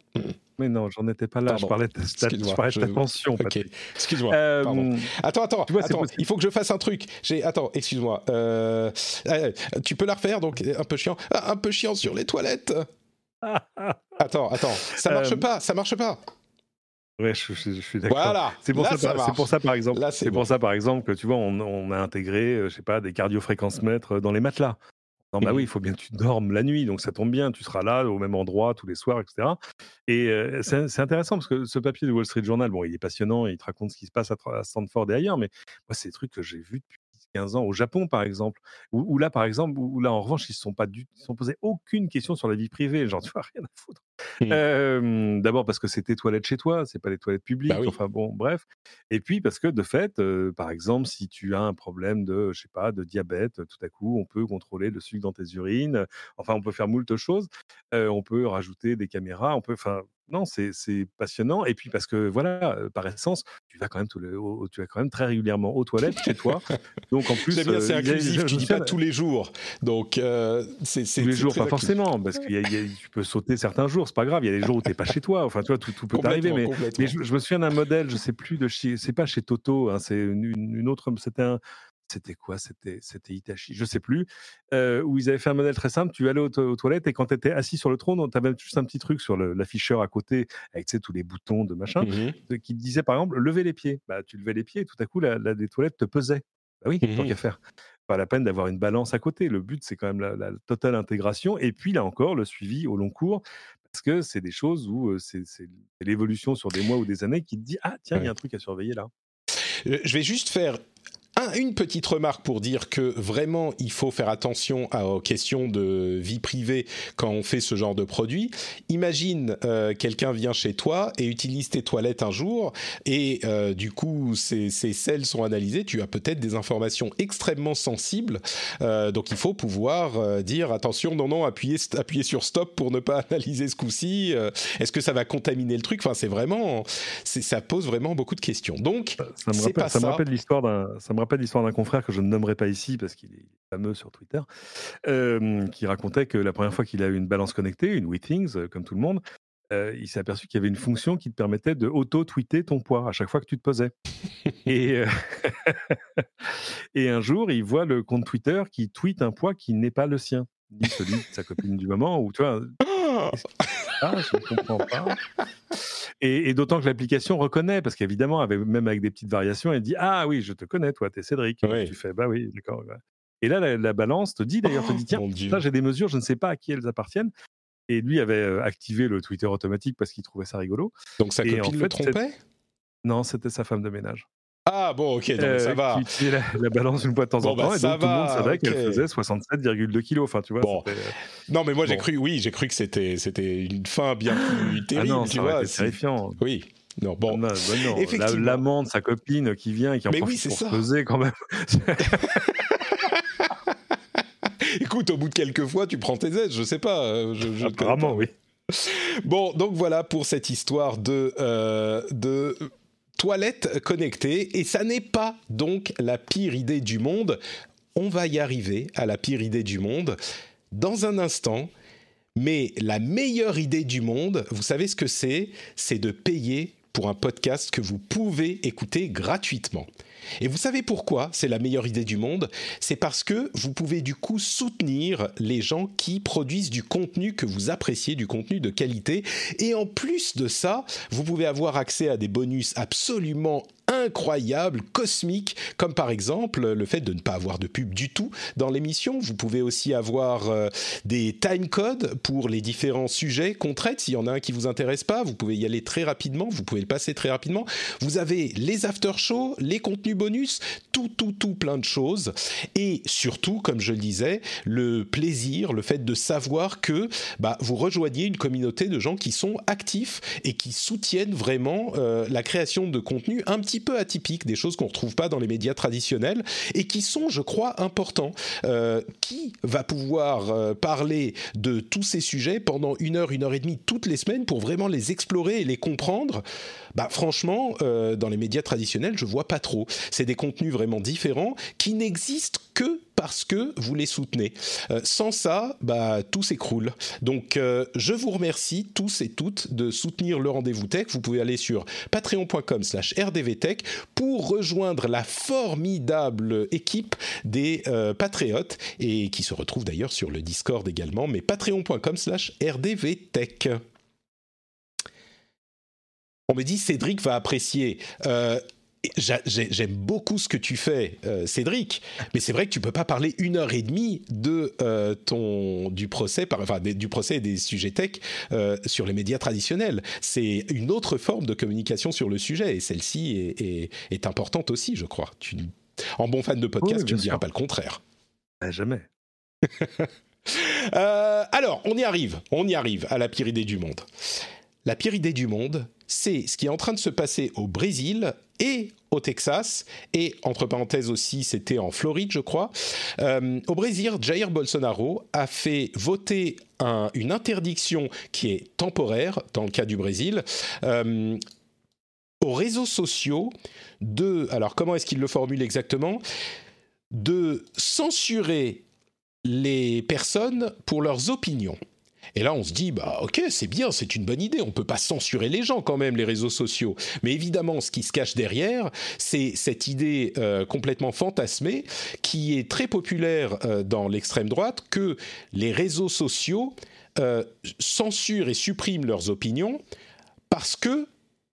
Mais non, j'en étais pas là. Je parlais de, ta, je parlais de ta pension. Excuse-moi. Euh, attends, attends. Tu vois, attends il faut que je fasse un truc. Attends, excuse-moi. Euh... tu peux la refaire donc un peu chiant. Ah, un peu chiant sur les toilettes. attends, attends. Ça marche euh, pas. Ça marche pas. Ouais, je, suis d'accord. Voilà. C'est pour, ça, pour ça, par exemple. C'est pour ça, par exemple, que tu vois, on, on a intégré, euh, je sais pas, des cardiofréquences mètres dans les matelas. Non, bah oui, il faut bien que tu dormes la nuit, donc ça tombe bien, tu seras là au même endroit tous les soirs, etc. Et c'est intéressant parce que ce papier du Wall Street Journal, bon, il est passionnant, il te raconte ce qui se passe à, Stanford et ailleurs, mais moi, c'est des trucs que j'ai vus depuis 15 ans au Japon, par exemple, où, là, par exemple, où, là, en revanche, ils ne sont pas du, ils sont posés aucune question sur la vie privée, genre, tu vois, rien à foutre. Mmh. D'abord parce que c'est tes toilettes chez toi, c'est pas les toilettes publiques, bah enfin bon, bref. Et puis parce que de fait, par exemple, si tu as un problème de, je sais pas, de diabète, tout à coup, on peut contrôler le sucre dans tes urines. Enfin, on peut faire moult choses. on peut rajouter des caméras, on peut, enfin, non, c'est passionnant. Et puis parce que voilà, par essence, tu vas quand même, tu vas quand même très régulièrement aux toilettes chez toi. Donc en plus, c'est inclusif. tu dis pas tous les jours. Donc c'est tous les jours, pas forcément, parce que tu peux sauter certains jours. C'est pas grave. Il y a des jours où tu n'es pas chez toi. Enfin, tu vois, tout, tout peut t'arriver. Mais, mais je, me souviens d'un modèle. Je sais plus de. C'est pas chez Toto. Hein, c'est une, autre. C'était un c'était quoi? C'était Itachi, je sais plus, où ils avaient fait un modèle très simple. Tu allais aux, aux toilettes et quand tu étais assis sur le trône, tu avais juste un petit truc sur l'afficheur à côté avec tous les boutons de machin mmh qui te disait par exemple lever les pieds. Bah, tu levais les pieds et tout à coup la, la des toilettes te pesait. Bah oui, tant mmh qu'à faire. Pas la peine d'avoir une balance à côté. Le but, c'est quand même la, la, totale intégration. Et puis là encore, le suivi au long cours, parce que c'est des choses où c'est l'évolution sur des mois ou des années qui te dit ah tiens, il y a un truc à surveiller là. Je vais juste faire une petite remarque pour dire que vraiment il faut faire attention aux questions de vie privée quand on fait ce genre de produit. Imagine euh, quelqu'un vient chez toi et utilise tes toilettes un jour et euh, du coup ces, ces selles sont analysées. Tu as peut-être des informations extrêmement sensibles, euh, donc il faut pouvoir dire attention non non appuyez appuyez sur stop pour ne pas analyser ce coup-ci. Est-ce que ça va contaminer le truc? Enfin c'est vraiment ça pose vraiment beaucoup de questions. Donc ça me rappelle, ça me rappelle l'histoire d'un pas l'histoire d'un confrère que je ne nommerai pas ici parce qu'il est fameux sur Twitter, euh, qui racontait que la première fois qu'il a eu une balance connectée, une WeThings, euh, comme tout le monde, euh, il s'est aperçu qu'il y avait une fonction qui te permettait de auto-tweeter ton poids à chaque fois que tu te posais. et, et un jour, il voit le compte Twitter qui tweet un poids qui n'est pas le sien, ni celui de sa copine du moment, ou tu vois. Ah, je ne comprends pas. Et, d'autant que l'application reconnaît, parce qu'évidemment, même avec des petites variations, elle dit Ah oui, je te connais, toi, t'es Cédric. Tu fais Bah oui, d'accord. Et là, la, balance te dit d'ailleurs, te dit oh, Tiens, là, j'ai des mesures, je ne sais pas à qui elles appartiennent. Et lui avait euh, activé le Twitter automatique parce qu'il trouvait ça rigolo. Donc sa copine en fait, le trompait? Non, c'était sa femme de ménage. Ah bon, ok, donc euh, ça va. Qui utilisait la, balance une fois de temps en bah, temps, et donc tout le monde savait qu'elle faisait 67,2 kilos. Enfin, tu vois. Bon. Euh, non, mais moi j'ai cru, oui, j'ai cru que c'était c'était une fin bien plus terrible. Ah non, tu vois, terrifiant. Oui. Non, bon. Non, bah L'amende, sa copine qui vient et qui en mais profite oui, pour se peser quand même. Écoute, au bout de quelques fois, tu prends tes aides, je sais pas. Euh, je, je Apparemment, oui. Bon, donc voilà pour cette histoire de, euh, de toilette connectée. Et ça n'est pas donc la pire idée du monde. On va y arriver à la pire idée du monde dans un instant. Mais la meilleure idée du monde, vous savez ce que c'est? C'est de payer pour un podcast que vous pouvez écouter gratuitement. Et vous savez pourquoi c'est la meilleure idée du monde? C'est parce que vous pouvez du coup soutenir les gens qui produisent du contenu que vous appréciez, du contenu de qualité. Et en plus de ça, vous pouvez avoir accès à des bonus absolument incroyables, cosmiques, comme par exemple le fait de ne pas avoir de pub du tout dans l'émission. Vous pouvez aussi avoir euh, des time codes pour les différents sujets qu'on traite. S'il y en a un qui vous intéresse pas, vous pouvez y aller très rapidement, vous pouvez le passer très rapidement. Vous avez les after shows, les contenus bonus, tout, tout, tout plein de choses. Et surtout, comme je le disais, le plaisir, le fait de savoir que bah, vous rejoignez une communauté de gens qui sont actifs et qui soutiennent vraiment euh, la création de contenu un petit peu atypiques, des choses qu'on ne retrouve pas dans les médias traditionnels et qui sont, je crois, importants. Euh, qui va pouvoir euh, parler de tous ces sujets pendant une heure, une heure et demie toutes les semaines pour vraiment les explorer et les comprendre? Bah, franchement, euh, dans les médias traditionnels, je vois pas trop. C'est des contenus vraiment différents qui n'existent que parce que vous les soutenez. Euh, sans ça, bah, tout s'écroule. Donc, euh, je vous remercie tous et toutes de soutenir le rendez-vous tech. Vous pouvez aller sur patreon.com/slash rdvtech pour rejoindre la formidable équipe des patriotes et qui se retrouve d'ailleurs sur le Discord également, mais patreon.com/slash rdvtech. On me dit Cédric va apprécier. Euh, j'aime beaucoup ce que tu fais, euh, Cédric, mais c'est vrai que tu peux pas parler une heure et demie de euh, ton du procès, enfin du procès et des sujets tech sur les médias traditionnels. C'est une autre forme de communication sur le sujet, et celle-ci est, importante aussi, je crois. Tu, en bon fan de podcast, tu ne diras pas le contraire. Ah, jamais. alors, on y arrive, on y arrive à la pire idée du monde. La pire idée du monde, c'est ce qui est en train de se passer au Brésil et au Texas, et entre parenthèses aussi, c'était en Floride, je crois. Euh, au Brésil, Jair Bolsonaro a fait voter une interdiction qui est temporaire, dans le cas du Brésil, euh, aux réseaux sociaux de... Alors comment est-ce qu'il le formule exactement De censurer les personnes pour leurs opinions. Et là, on se dit, bah ok, c'est bien, c'est une bonne idée. On peut pas censurer les gens quand même, les réseaux sociaux. Mais évidemment, ce qui se cache derrière, c'est cette idée euh, complètement fantasmée qui est très populaire euh, dans l'extrême droite que les réseaux sociaux euh, censurent et suppriment leurs opinions parce que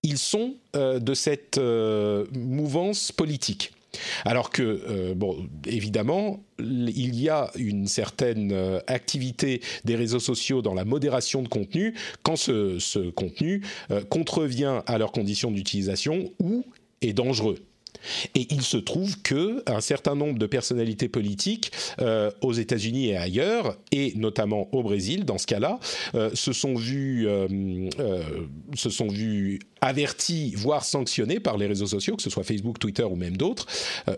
ils sont de cette mouvance politique. Alors que, euh, bon, évidemment, il y a une certaine euh, activité des réseaux sociaux dans la modération de contenu quand ce, contenu euh, contrevient à leurs conditions d'utilisation ou est dangereux. Et il se trouve que un certain nombre de personnalités politiques euh, aux États-Unis et ailleurs, et notamment au Brésil, dans ce cas-là, euh, se sont vus euh, se sont vus avertis, voire sanctionnés par les réseaux sociaux, que ce soit Facebook, Twitter ou même d'autres,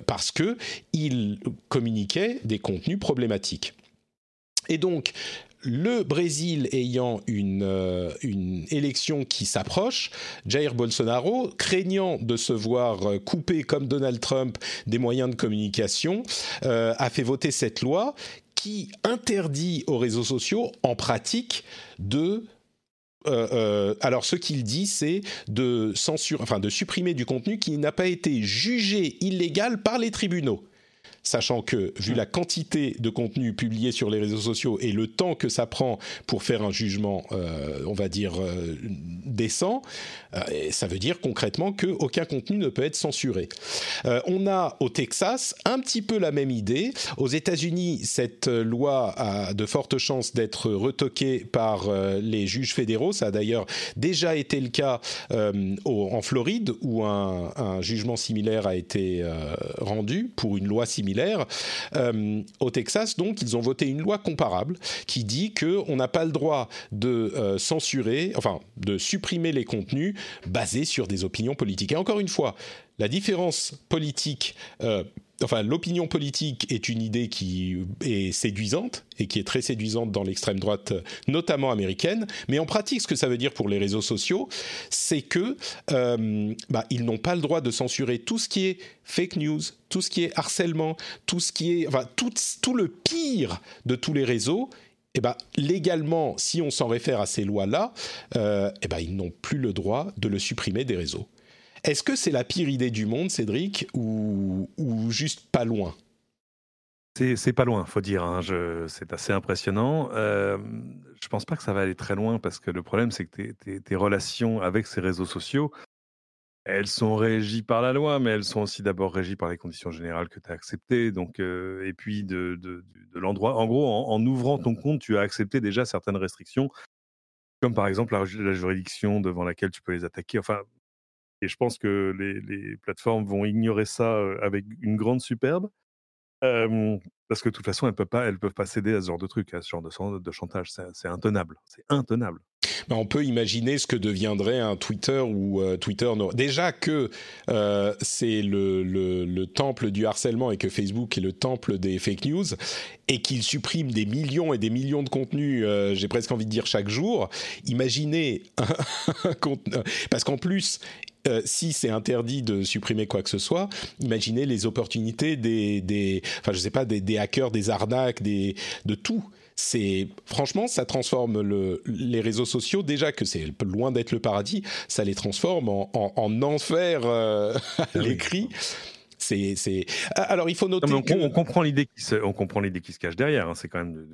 parce que ils communiquaient des contenus problématiques. Et donc, le Brésil ayant une, euh, une élection qui s'approche, Jair Bolsonaro, craignant de se voir euh, couper comme Donald Trump des moyens de communication, euh, a fait voter cette loi qui interdit aux réseaux sociaux, en pratique, de alors, ce qu'il dit, c'est de censure, enfin, de supprimer du contenu qui n'a pas été jugé illégal par les tribunaux sachant que vu la quantité de contenu publié sur les réseaux sociaux et le temps que ça prend pour faire un jugement, euh, on va dire, euh, décent, euh, ça veut dire concrètement qu'aucun contenu ne peut être censuré. on a au Texas un petit peu la même idée. Aux États-Unis, cette loi a de fortes chances d'être retoquée par les juges fédéraux. Ça a d'ailleurs déjà été le cas en Floride, où un, un, jugement similaire a été rendu pour une loi similaire euh, au Texas, donc, ils ont voté une loi comparable qui dit qu'on n'a pas le droit de euh, censurer, enfin, de supprimer les contenus basés sur des opinions politiques. Et encore une fois, la différence politique euh, enfin, l'opinion politique est une idée qui est séduisante et qui est très séduisante dans l'extrême droite, notamment américaine. Mais en pratique, ce que ça veut dire pour les réseaux sociaux, c'est que euh, bah, ils n'ont pas le droit de censurer tout ce qui est fake news, tout ce qui est harcèlement, tout ce qui est, enfin, tout, le pire de tous les réseaux. Eh ben, légalement, si on s'en réfère à ces lois-là, euh, eh ben, ils n'ont plus le droit de le supprimer des réseaux. Est-ce que c'est la pire idée du monde, Cédric, ou, juste pas loin? C'est pas loin, faut dire. Hein, c'est assez impressionnant. Euh, je pense pas que ça va aller très loin parce que le problème, c'est que tes, relations avec ces réseaux sociaux, elles sont régies par la loi, mais elles sont aussi d'abord régies par les conditions générales que tu as acceptées. Donc, euh, et puis de, l'endroit. En gros, en, ouvrant ton compte, tu as accepté déjà certaines restrictions, comme par exemple la, la, juridiction devant laquelle tu peux les attaquer. Enfin, et je pense que les, plateformes vont ignorer ça avec une grande superbe. parce que de toute façon, elles peuvent peuvent pas céder à ce genre de truc, à ce genre de, chantage. C'est intenable. C'est intenable. Ben, on peut imaginer ce que deviendrait un Twitter ou Twitter. Déjà que c'est le, le, temple du harcèlement et que Facebook est le temple des fake news et qu'il supprime des millions et des millions de contenus, j'ai presque envie de dire chaque jour. Imaginez un, parce qu'en plus euh, si c'est interdit de supprimer quoi que ce soit, imaginez les opportunités des, des enfin je sais pas, des, des hackers, des arnaques, des, de tout. C'est franchement ça transforme le, les réseaux sociaux. Déjà que c'est loin d'être le paradis ça les transforme en, en, enfer euh, à ah l'écrit. c'est alors il faut noter on, on, comprend l'idée qui se, on comprend l'idée qui se cache derrière hein. c'est quand même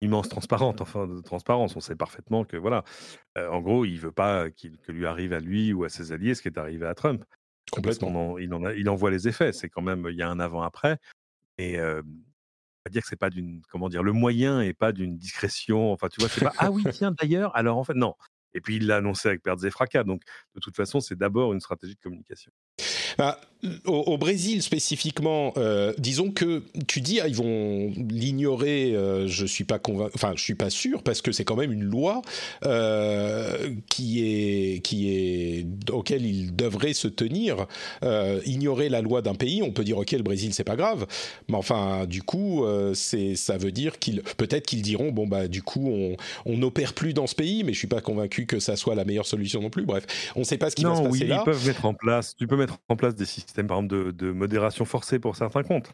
immense transparente, enfin de transparence. On sait parfaitement que voilà, euh, en gros, il veut pas qu'il que lui arrive à lui ou à ses alliés ce qui est arrivé à Trump. Complètement. il en a, il en voit les effets. C'est quand même il y a un avant après. Et euh, à dire que c'est pas d'une comment dire le moyen et pas d'une discrétion. Enfin, tu vois, c'est pas ah oui tiens d'ailleurs. Alors en fait non. Et puis il l'a annoncé avec pertes et fracas. Donc de toute façon, c'est d'abord une stratégie de communication. Bah, au, Brésil spécifiquement, euh, disons que tu dis ah, ils vont l'ignorer. Euh, je suis pas convaincu. Enfin, je suis pas sûr parce que c'est quand même une loi euh, qui est qui est auquel ils devraient se tenir. ignorer la loi d'un pays, on peut dire ok le Brésil c'est pas grave, mais enfin du coup c'est ça veut dire qu'ils peut-être qu'ils diront bon bah du coup on on n'opère plus dans ce pays, mais je suis pas convaincu que ça soit la meilleure solution non plus. Bref, on sait pas ce qui va se passer oui, là. Ils peuvent mettre en place. Tu peux mettre en place des systèmes, par exemple, de, modération forcée pour certains comptes.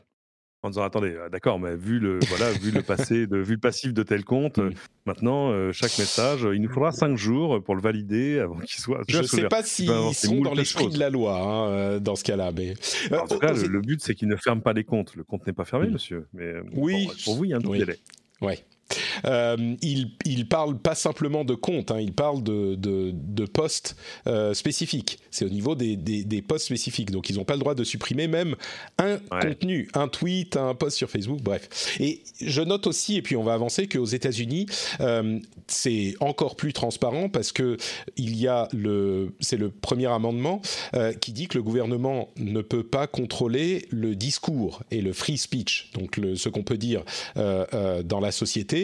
En disant, attendez, euh, d'accord, mais vu le, voilà, vu le passé, de, vu le passif de tel compte, mm. maintenant, euh, chaque message, il nous faudra cinq jours pour le valider avant qu'il soit. Je ne sais pas s'ils sont dans l'esprit de la loi hein, euh, dans ce cas-là, mais. en tout cas, le, but, c'est qu'ils ne ferment pas les comptes. Le compte n'est pas fermé, monsieur. Mais oui, pour vous, il y a un délai. Ouais. Il, il parle pas simplement de comptes, hein, il parle de, de, de postes spécifiques. C'est au niveau des, des, des postes spécifiques. Donc, ils n'ont pas le droit de supprimer même un contenu, un tweet, un post sur Facebook, bref. Et je note aussi, et puis on va avancer, qu'aux États-Unis, c'est encore plus transparent parce que il y a le, c'est le premier amendement qui dit que le gouvernement ne peut pas contrôler le discours et le free speech, donc le, ce qu'on peut dire euh, euh, dans la société.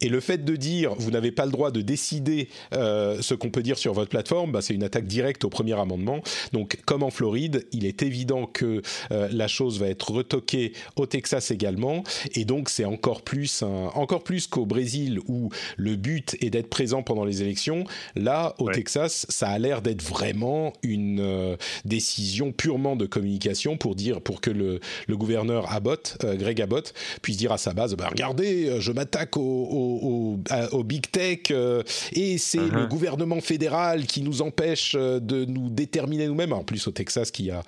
Et le fait de dire vous n'avez pas le droit de décider euh, ce qu'on peut dire sur votre plateforme, bah, c'est une attaque directe au premier amendement. Donc comme en Floride, il est évident que la chose va être retoquée au Texas également. Et donc c'est encore plus, encore plus qu'au Brésil où le but est d'être présent pendant les élections. Là, au Texas, ça a l'air d'être vraiment une décision purement de communication pour dire, pour que le, le gouverneur Abbott, euh, Greg Abbott, puisse dire à sa base, bah, regardez, euh, je m'attaque au, au, big tech euh, et c'est le uh-huh. gouvernement fédéral qui nous empêche de nous déterminer nous-mêmes. En plus au Texas qui a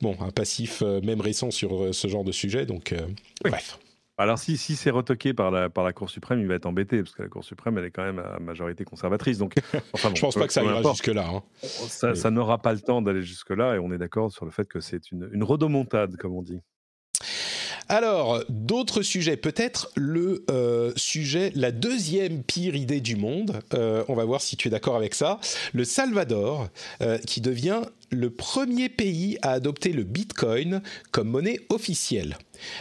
bon un passif même récent sur ce genre de sujet, donc bref. Alors si, si c'est retoqué par la, par la Cour suprême, il va être embêté, parce que la Cour suprême, elle est quand même à majorité conservatrice. Donc, enfin, je pense pas que ça ira jusque-là. Hein. Ça, ça n'aura pas le temps d'aller jusque-là, et on est d'accord sur le fait que c'est une, une rodomontade, comme on dit. Alors, d'autres sujets, peut-être le euh, sujet, la deuxième pire idée du monde, euh, on va voir si tu es d'accord avec ça, le Salvador, euh, qui devient le premier pays à adopter le Bitcoin comme monnaie officielle.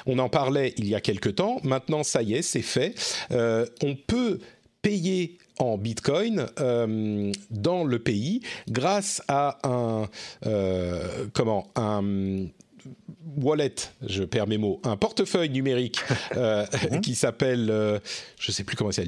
On en parlait il y a quelque temps, maintenant ça y est, c'est fait. on peut payer en Bitcoin dans le pays grâce à un comment un wallet, je perds mes mots, un portefeuille numérique euh, mhm. qui s'appelle, euh, je sais plus comment c'est,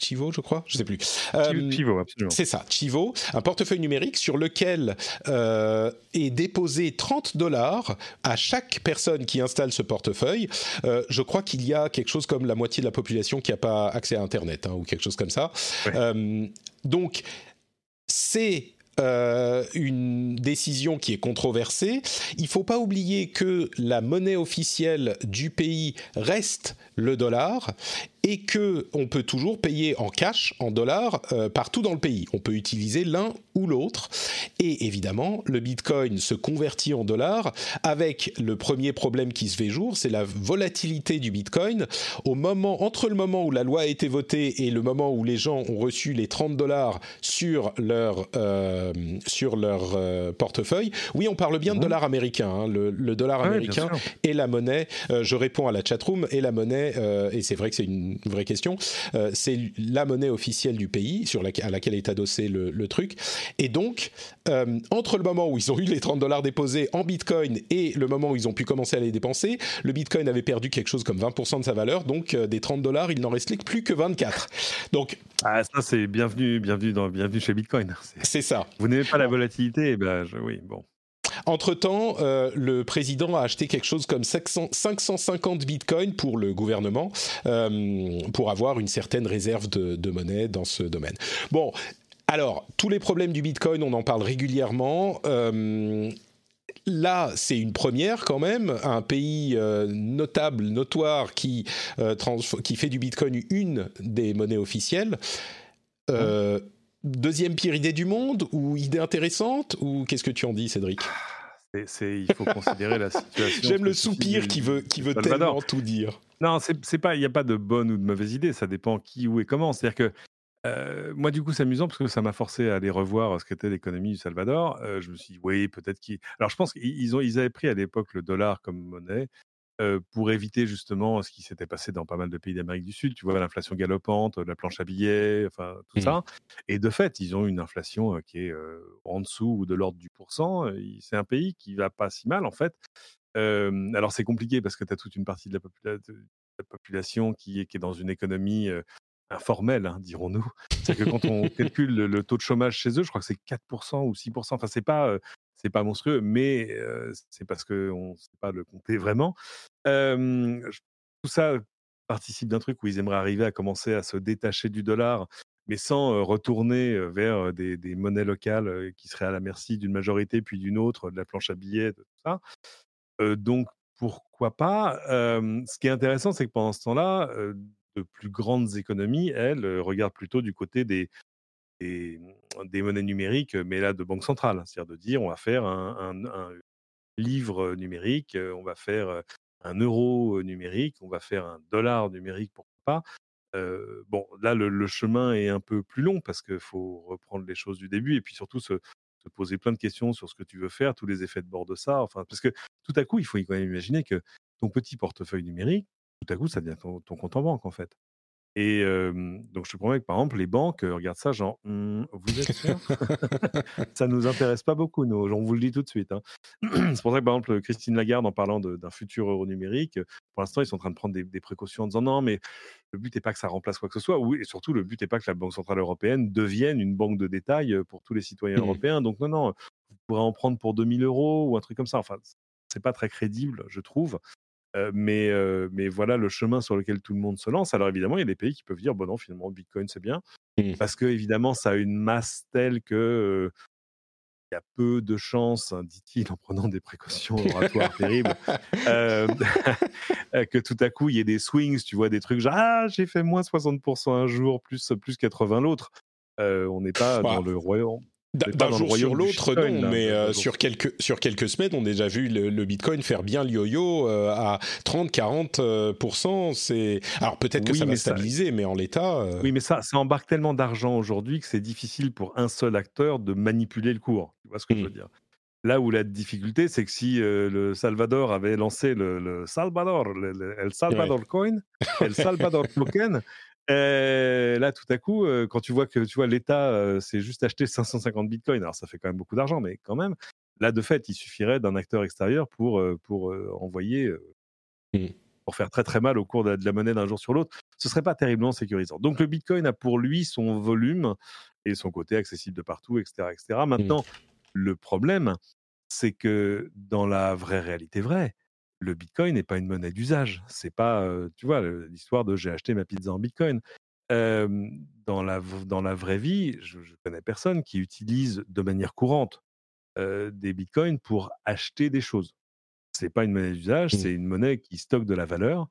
Chivo, je crois, je sais plus. Euh, Chivo, absolument. C'est ça, Chivo, un portefeuille numérique sur lequel est déposé 30 dollars à chaque personne qui installe ce portefeuille. je crois qu'il y a quelque chose comme la moitié de la population qui n'a pas accès à Internet hein, ou quelque chose comme ça. donc, c'est euh, une décision qui est controversée. Il ne faut pas oublier que la monnaie officielle du pays reste le dollar et que on peut toujours payer en cash, en dollars, euh, partout dans le pays. On peut utiliser l'un ou l'autre. Et évidemment, le Bitcoin se convertit en dollars avec le premier problème qui se fait jour, c'est la volatilité du Bitcoin. Au moment, entre le moment où la loi a été votée et le moment où les gens ont reçu les 30 dollars sur leur, euh, sur leur euh, portefeuille, oui, on parle bien de mmh. dollars américains. Hein. le, dollar américain est la monnaie, je réponds à la chatroom, est la monnaie, et c'est vrai que c'est une une vraie question. Euh, c'est la monnaie officielle du pays sur à laquelle est adossé le, truc. Et donc, euh, entre le moment où ils ont eu les 30 dollars déposés en Bitcoin et le moment où ils ont pu commencer à les dépenser, le Bitcoin avait perdu quelque chose comme 20% de sa valeur. Donc, euh, des 30 dollars, il n'en restait plus que 24. Donc, ah, ça, c'est bienvenue, bienvenue, dans, bienvenue chez Bitcoin. C'est ça. Vous n'aimez pas la volatilité eh ben, Oui, bon. Entre-temps, euh, le président a acheté quelque chose comme 550 bitcoins pour le gouvernement, euh, pour avoir une certaine réserve de, monnaie dans ce domaine. Bon, alors, tous les problèmes du bitcoin, on en parle régulièrement. Euh, là, c'est une première quand même, un pays notable, notoire, qui, qui fait du Bitcoin une des monnaies officielles. Deuxième pire idée du monde ou idée intéressante ou qu'est-ce que tu en dis, Cédric? C'est, il faut considérer la situation. J'aime le soupir qui veut, qui veut tellement tout dire. Non, c'est, pas, il n'y a pas de bonne ou de mauvaise idée. Ça dépend qui, où et comment. C'est-à-dire que euh, moi, du coup, c'est amusant parce que ça m'a forcé à aller revoir ce qu'était l'économie du Salvador. Euh, je me suis dit, oui, peut-être qu'ils. Alors, je pense qu'ils ont, ils avaient pris à l'époque le dollar comme monnaie pour éviter justement ce qui s'était passé dans pas mal de pays d'Amérique du Sud. Tu vois, l'inflation galopante, la planche à billets, enfin tout mmh. ça. Et de fait, ils ont une inflation qui est en dessous ou de l'ordre du pourcent. C'est un pays qui va pas si mal en fait. alors c'est compliqué parce que tu as toute une partie de la, population qui est, qui est dans une économie informelle, hein, dirons-nous. C'est que quand on calcule le, taux de chômage chez eux, je crois que c'est 4% ou 6%. Enfin, c'est pas c'est pas monstrueux, mais c'est parce qu'on ne sait pas le compter vraiment. tout ça participe d'un truc où ils aimeraient arriver à commencer à se détacher du dollar, mais sans retourner vers des, monnaies locales qui seraient à la merci d'une majorité puis d'une autre, de la planche à billets, tout ça. donc pourquoi pas? Ce qui est intéressant, c'est que pendant ce temps-là, de plus grandes économies, elles, regardent plutôt du côté des, des, monnaies numériques, mais là de banque centrale. C'est-à-dire de dire on va faire un, livre numérique, on va faire un euro numérique, on va faire un dollar numérique, pourquoi pas. bon, là, le, chemin est un peu plus long parce qu'il faut reprendre les choses du début et puis surtout se, poser plein de questions sur ce que tu veux faire, tous les effets de bord de ça. Enfin, parce que tout à coup, il faut quand même imaginer que ton petit portefeuille numérique, tout à coup, ça devient ton compte en banque, en fait. Et donc, je te promets que, par exemple, les banques regardent ça, genre, «Mmh, vous êtes sûr? Ça nous intéresse pas beaucoup, nous, on vous le dit tout de suite. Hein. C'est pour ça que, par exemple, Christine Lagarde, en parlant d'un futur euro numérique, pour l'instant, ils sont en train de prendre des, précautions en disant non, mais le but n'est pas que ça remplace quoi que ce soit. Oui, et surtout, le but n'est pas que la Banque Centrale Européenne devienne une banque de détail pour tous les citoyens mmh européens. Donc, non, non, vous pourrez en prendre pour 2000 euros ou un truc comme ça. Enfin, c'est pas très crédible, je trouve mais, mais voilà le chemin sur lequel tout le monde se lance. Alors évidemment, il y a des pays qui peuvent dire bon non, finalement, Bitcoin c'est bien, mmh. parce que évidemment, ça a une masse telle que il y a peu de chances, hein, dit-il en prenant des précautions oratoires terribles, que tout à coup il y ait des swings, tu vois, des trucs genre ah j'ai fait moins 60% un jour, plus plus 80% l'autre. on n'est pas bah dans le royaume d'un jour sur l'autre, non, mais euh, sur, quelques, sur quelques semaines, on a déjà vu le, Bitcoin faire bien le yo-yo euh, à 30-40%. Euh, c'est Alors peut-être que ça va stabiliser, mais en l'état... Oui, mais ça, ça embarque tellement d'argent aujourd'hui que c'est difficile pour un seul acteur de manipuler le cours. Tu vois ce que je veux hmm. dire? Là où la difficulté, c'est que si le Salvador avait lancé le, Salvador, le, El Salvador Coin, El Salvador Token, là, tout à coup, quand tu vois que tu vois l'État c'est juste acheté 550 bitcoins, alors ça fait quand même beaucoup d'argent, mais quand même, là, de fait, il suffirait d'un acteur extérieur pour, pour envoyer, mmh. pour faire très très mal au cours de la, monnaie d'un jour sur l'autre. Ce serait pas terriblement sécurisant. Donc le bitcoin a pour lui son volume et son côté accessible de partout, etc. etc. Mmh. Maintenant, le problème, c'est que dans la vraie réalité vraie, le Bitcoin n'est pas une monnaie d'usage. C'est pas, tu vois, l'histoire de j'ai acheté ma pizza en Bitcoin. dans, la, dans la vraie vie, je, ne connais personne qui utilise de manière courante des Bitcoins pour acheter des choses. C'est pas une monnaie d'usage, mmh. c'est une monnaie qui stocke de la valeur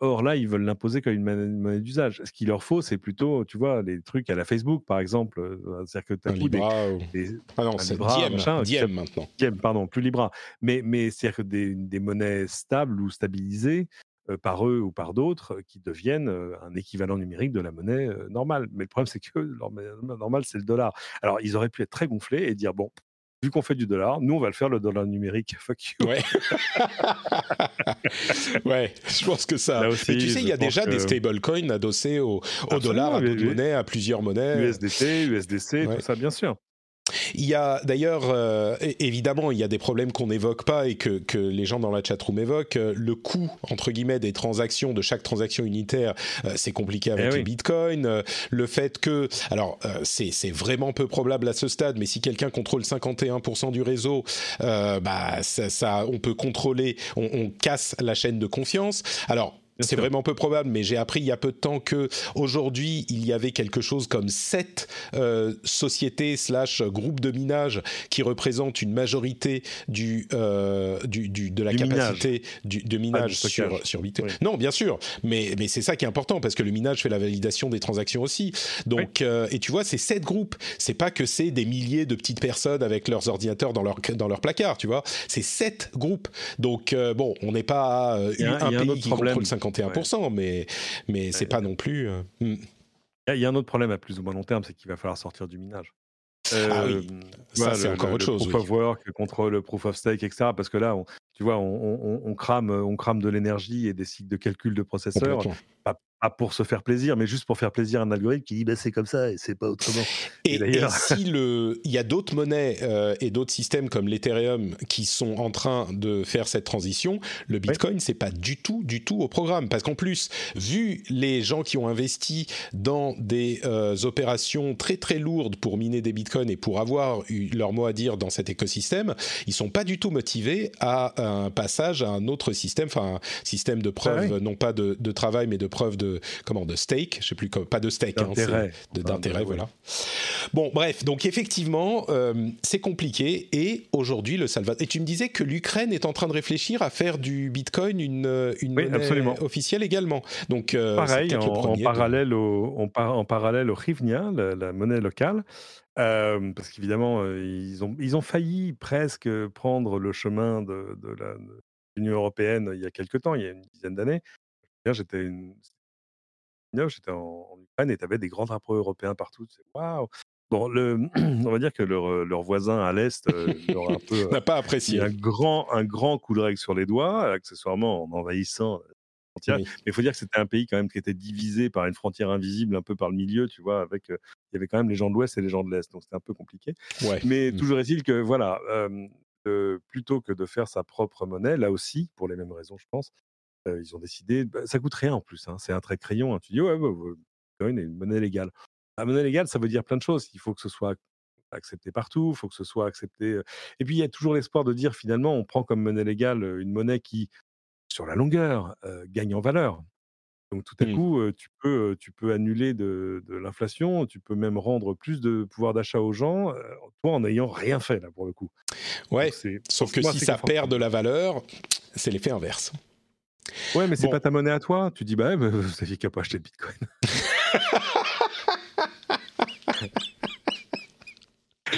or là, ils veulent l'imposer comme une monnaie d'usage. Ce qu'il leur faut, c'est plutôt, tu vois, les trucs à la Facebook, par exemple. C'est-à-dire que tu as des, Ah non, c'est Diem, Diem maintenant. Diem, pardon, plus Libra. Mais, mais c'est-à-dire que des, des, monnaies stables ou stabilisées par eux ou par d'autres qui deviennent un équivalent numérique de la monnaie normale. Mais le problème, c'est que leur monnaie normale, c'est le dollar. Alors, ils auraient pu être très gonflés et dire, bon, vu qu'on fait du dollar, nous on va le faire le dollar numérique. Fuck you. Ouais. ouais, je pense que ça. Mais tu sais, il y a déjà des stablecoins adossés au, au dollar, à d'autres monnaies, à plusieurs monnaies. USDT, USDC, tout ça, bien sûr. Il y a d'ailleurs, euh, évidemment, il y a des problèmes qu'on n'évoque pas et que, que, les gens dans la chatroom évoquent. Euh, le coût, entre guillemets, des transactions, de chaque transaction unitaire, euh, c'est compliqué avec eh les bitcoins. le fait que, alors, c'est vraiment peu probable à ce stade, mais si quelqu'un contrôle 51% du réseau, bah, ça, ça, on peut contrôler, on, on casse la chaîne de confiance. Alors, c'est vraiment peu probable, mais j'ai appris il y a peu de temps que aujourd'hui il y avait quelque chose comme sept euh, sociétés slash groupes de minage qui représentent une majorité du, euh, du, du de la capacité du, de minage sur sur Bitcoin. Non, bien sûr, mais mais c'est ça qui est important parce que le minage fait la validation des transactions aussi. Donc euh, et tu vois, c'est sept groupes. C'est pas que c'est des milliers de petites personnes avec leurs ordinateurs dans leur dans leur placard, tu vois. C'est sept groupes. Donc euh, bon, on n'est pas un, pays qui contrôle 50 51%, mais, mais c'est pas non plus. Euh, hmm. Il y a un autre problème à plus ou moins long terme, c'est qu'il va falloir sortir du minage. ah oui, euh, ça c'est encore autre chose. Proof of work contre le proof of stake, etc. Parce que là, tu vois, on, crame, on crame de l'énergie et des cycles de calcul de processeurs, pas pour se faire plaisir, mais juste pour faire plaisir à un algorithme qui dit bah, c'est comme ça et c'est pas autrement. Et, et, si le, il y a d'autres monnaies euh, et d'autres systèmes comme l'Ethereum qui sont en train de faire cette transition, le Bitcoin c'est pas du tout, du tout au programme. Parce qu'en plus, vu les gens qui ont investi dans des euh, opérations très très lourdes pour miner des Bitcoins et pour avoir eu leur mot à dire dans cet écosystème, ils sont pas du tout motivés à un passage à un autre système, enfin un système de preuve, non pas de, travail, mais de preuve de comment de stake, je sais plus pas de stake, hein, d'intérêt, voilà. Bon, bref, donc effectivement, euh, c'est compliqué et aujourd'hui le Salvador. Et tu me disais que l'Ukraine est en train de réfléchir à faire du Bitcoin une une monnaie officielle également. Donc euh, pareil, en, parallèle au en, en, parallèle au hryvnia, la, monnaie locale. Euh, parce qu'évidemment, ils ont, ils ont failli presque prendre le chemin de, de l'Union européenne il y a quelque temps, il y a une dizaine d'années. J'étais une, j'étais en, en, Ukraine et tu avais des grands drapeaux européens partout. Waouh! Bon, le, on va dire que leur, euh, leur voisin à l'Est euh, un peu. N'a pas apprécié. Un grand, un grand coup de règle sur les doigts, accessoirement en envahissant Mais il faut dire que c'était un pays quand même qui était divisé par une frontière invisible un peu par le milieu, tu vois, avec il y avait quand même les gens de l'Ouest et les gens de l'Est, donc c'était un peu compliqué. Mais mmh. toujours est-il que voilà, plutôt que de faire sa propre monnaie, là aussi pour les mêmes raisons, je pense, ils ont décidé. Bah, ça coûte rien en plus, hein, c'est un trait de crayon. Hein. tu dis ouais, ouais, ouais, une monnaie légale. La monnaie légale, ça veut dire plein de choses. Il faut que ce soit accepté partout, il faut que ce soit accepté. Et puis il y a toujours l'espoir de dire finalement, on prend comme monnaie légale une monnaie qui, sur la longueur, gagne en valeur. Donc tout à mmh. coup, tu peux, tu peux annuler de, l'inflation, tu peux même rendre plus de pouvoir d'achat aux gens, toi en n'ayant rien fait là pour le coup. Ouais. Sauf que si ça perd de la valeur, c'est l'effet inverse. Ouais, mais c'est pas ta monnaie à toi. Tu dis bah, vous savez qu'à pas acheter de Bitcoin.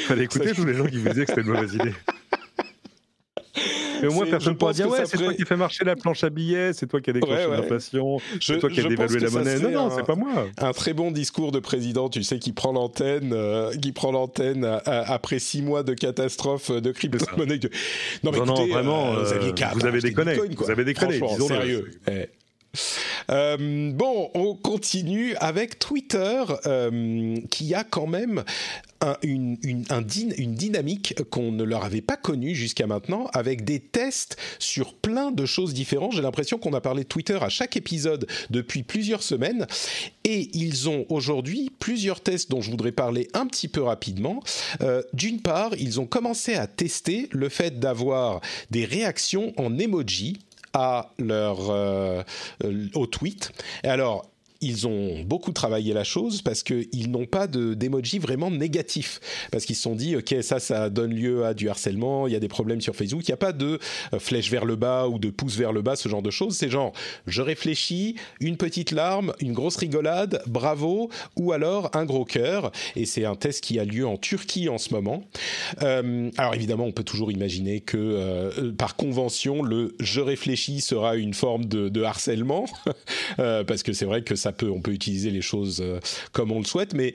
Fallait écouter tous les gens qui vous disaient que c'était une mauvaise idée. Mais au moins, personne ne pourra dire Ouais, c'est toi qui fais marcher la planche à billets, c'est toi qui as déclenché l'inflation, c'est toi qui as dévalué la monnaie. Non, non, c'est pas moi. Un très bon discours de président, tu sais, qui prend l'antenne, euh, qui prend l'antenne après six mois de catastrophe de crypto-monnaie. Non, mais écoutez, vraiment, euh, vous, avez déconné. Vous avez déconné, sérieux. Euh, bon, on continue avec Twitter euh, qui a quand même une, une, dynamique qu'on ne leur avait pas connue jusqu'à maintenant, avec des tests sur plein de choses différentes. J'ai l'impression qu'on a parlé de Twitter à chaque épisode depuis plusieurs semaines, et ils ont aujourd'hui plusieurs tests dont je voudrais parler un petit peu rapidement. Euh, d'une part, ils ont commencé à tester le fait d'avoir des réactions en emoji à leur euh, au tweet. Et alors ils ont beaucoup travaillé la chose parce qu'ils n'ont pas d'emoji vraiment négatif. Parce qu'ils se sont dit, OK, ça, ça donne lieu à du harcèlement, il y a des problèmes sur Facebook. Il n'y a pas de euh, flèche vers le bas ou de pouce vers le bas, ce genre de choses. C'est genre, je réfléchis, une petite larme, une grosse rigolade, bravo, ou alors un gros cœur. Et c'est un test qui a lieu en Turquie en ce moment. Euh, alors évidemment, on peut toujours imaginer que euh, par convention, le je réfléchis sera une forme de, de harcèlement. parce que c'est vrai que ça on peut utiliser les choses euh, comme on le souhaite, mais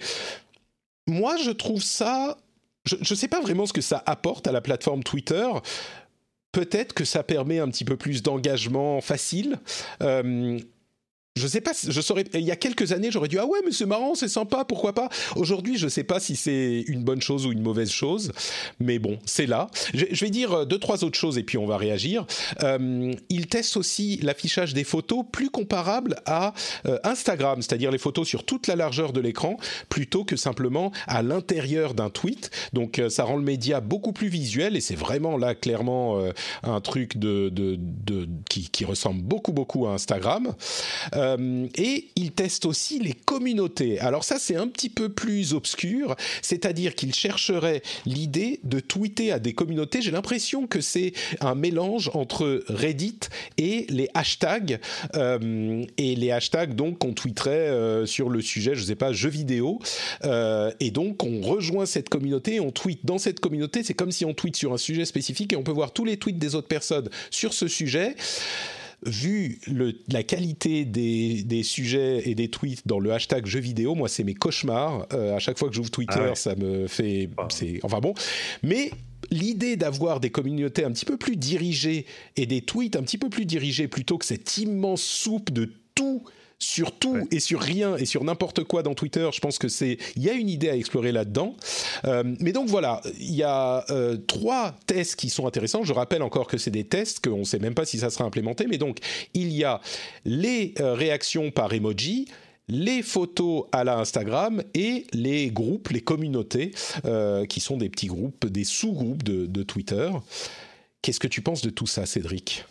moi je trouve ça, je ne sais pas vraiment ce que ça apporte à la plateforme Twitter. Peut-être que ça permet un petit peu plus d'engagement facile. Euh, je sais pas, je saurais. Il y a quelques années, j'aurais dit ah ouais, mais c'est marrant, c'est sympa, pourquoi pas. Aujourd'hui, je sais pas si c'est une bonne chose ou une mauvaise chose, mais bon, c'est là. Je, vais dire euh, deux trois autres choses et puis on va réagir. Euh, ils testent aussi l'affichage des photos plus comparable à euh, Instagram, c'est-à-dire les photos sur toute la largeur de l'écran plutôt que simplement à l'intérieur d'un tweet. Donc ça rend le média beaucoup plus visuel et c'est vraiment là clairement un truc de, de, qui, qui, ressemble beaucoup beaucoup à Instagram. Euh, et il teste aussi les communautés. Alors ça, c'est un petit peu plus obscur, c'est-à-dire qu'il chercherait l'idée de tweeter à des communautés. J'ai l'impression que c'est un mélange entre Reddit et les hashtags. Euh, et les hashtags, donc, qu'on tweeterait euh, sur le sujet, je ne sais pas, jeux vidéo. et donc, on rejoint cette communauté, on tweet dans cette communauté. C'est comme si on tweet sur un sujet spécifique et on peut voir tous les tweets des autres personnes sur ce sujet vu la qualité des, sujets et des tweets dans le hashtag jeux vidéo, moi, c'est mes cauchemars. Euh, à chaque fois que j'ouvre Twitter, ah ça me fait. C'est enfin bon. Mais l'idée d'avoir des communautés un petit peu plus dirigées et des tweets un petit peu plus dirigés plutôt que cette immense soupe de tout sur tout et sur rien et sur n'importe quoi dans Twitter. Je pense que c'est il y a une idée à explorer là-dedans. Euh, mais donc voilà, il y a euh, trois tests qui sont intéressants. Je rappelle encore que c'est des tests qu'on ne sait même pas si ça sera implémenté. Mais donc il y a les euh, réactions par emoji les photos à la Instagram et les groupes, les communautés, qui sont des petits groupes, des sous-groupes de, de Twitter. Qu'est-ce que tu penses de tout ça, Cédric?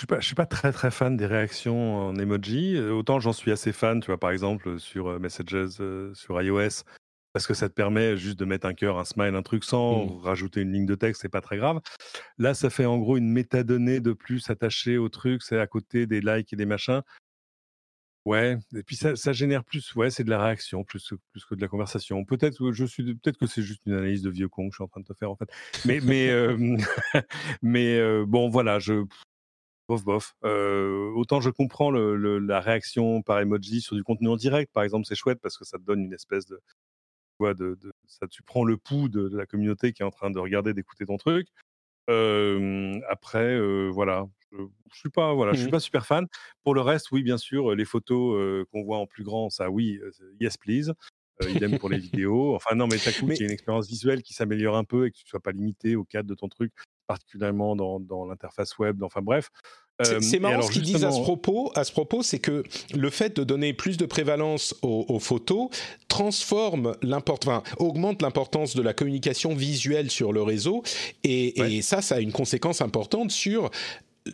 Je suis pas, suis pas très très fan des réactions en emoji. Autant j'en suis assez fan, tu vois, par exemple sur Messages sur iOS, parce que ça te permet juste de mettre un cœur, un smile, un truc sans mmh. rajouter une ligne de texte, c'est pas très grave. Là, ça fait en gros une métadonnée de plus attachée au truc, c'est à côté des likes et des machins. Ouais, et puis ça, ça génère plus, ouais, c'est de la réaction plus, plus que de la conversation. Peut-être que je suis, peut-être que c'est juste une analyse de vieux con que je suis en train de te faire en fait. Mais, mais, mais bon, voilà, je, bof, bof. autant je comprends le, la réaction par emoji sur du contenu en direct, par exemple, c'est chouette parce que ça te donne une espèce de, de, de, ça, tu prends le pouls de, la communauté qui est en train de regarder, d'écouter ton truc. après, voilà, je, je suis pas, voilà, je suis mmh pas super fan. Pour le reste, oui, bien sûr, les photos qu'on voit en plus grand, ça, oui, yes please. idem pour les vidéos. Enfin non, mais ça coûte qu'il y ait une expérience visuelle qui s'améliore un peu et que tu ne sois pas limité au cadre de ton truc, particulièrement dans, dans l'interface web. Enfin bref, c'est marrant ce qu'ils disent à ce propos. À ce propos, c'est que le fait de donner plus de prévalence aux, photos transforme enfin, augmente l'importance de la communication visuelle sur le réseau, et, et ça, ça a une conséquence importante sur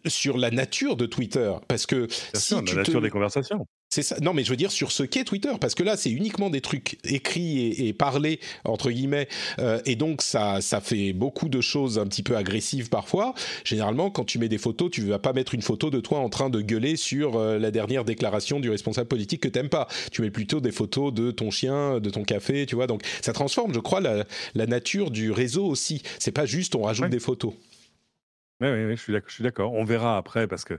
sur la nature de Twitter, parce que si la nature des conversations. C'est ça. Non, mais je veux dire sur ce qu'est Twitter, parce que là, c'est uniquement des trucs écrits et, parlés entre guillemets, euh, et donc ça, ça fait beaucoup de choses un petit peu agressives parfois. Généralement, quand tu mets des photos, tu vas pas mettre une photo de toi en train de gueuler sur euh, la dernière déclaration du responsable politique que t'aimes pas. Tu mets plutôt des photos de ton chien, de ton café, tu vois. Donc ça transforme, je crois, la, nature du réseau aussi. C'est pas juste on rajoute des photos. Oui, oui, je suis d'accord. On verra après parce que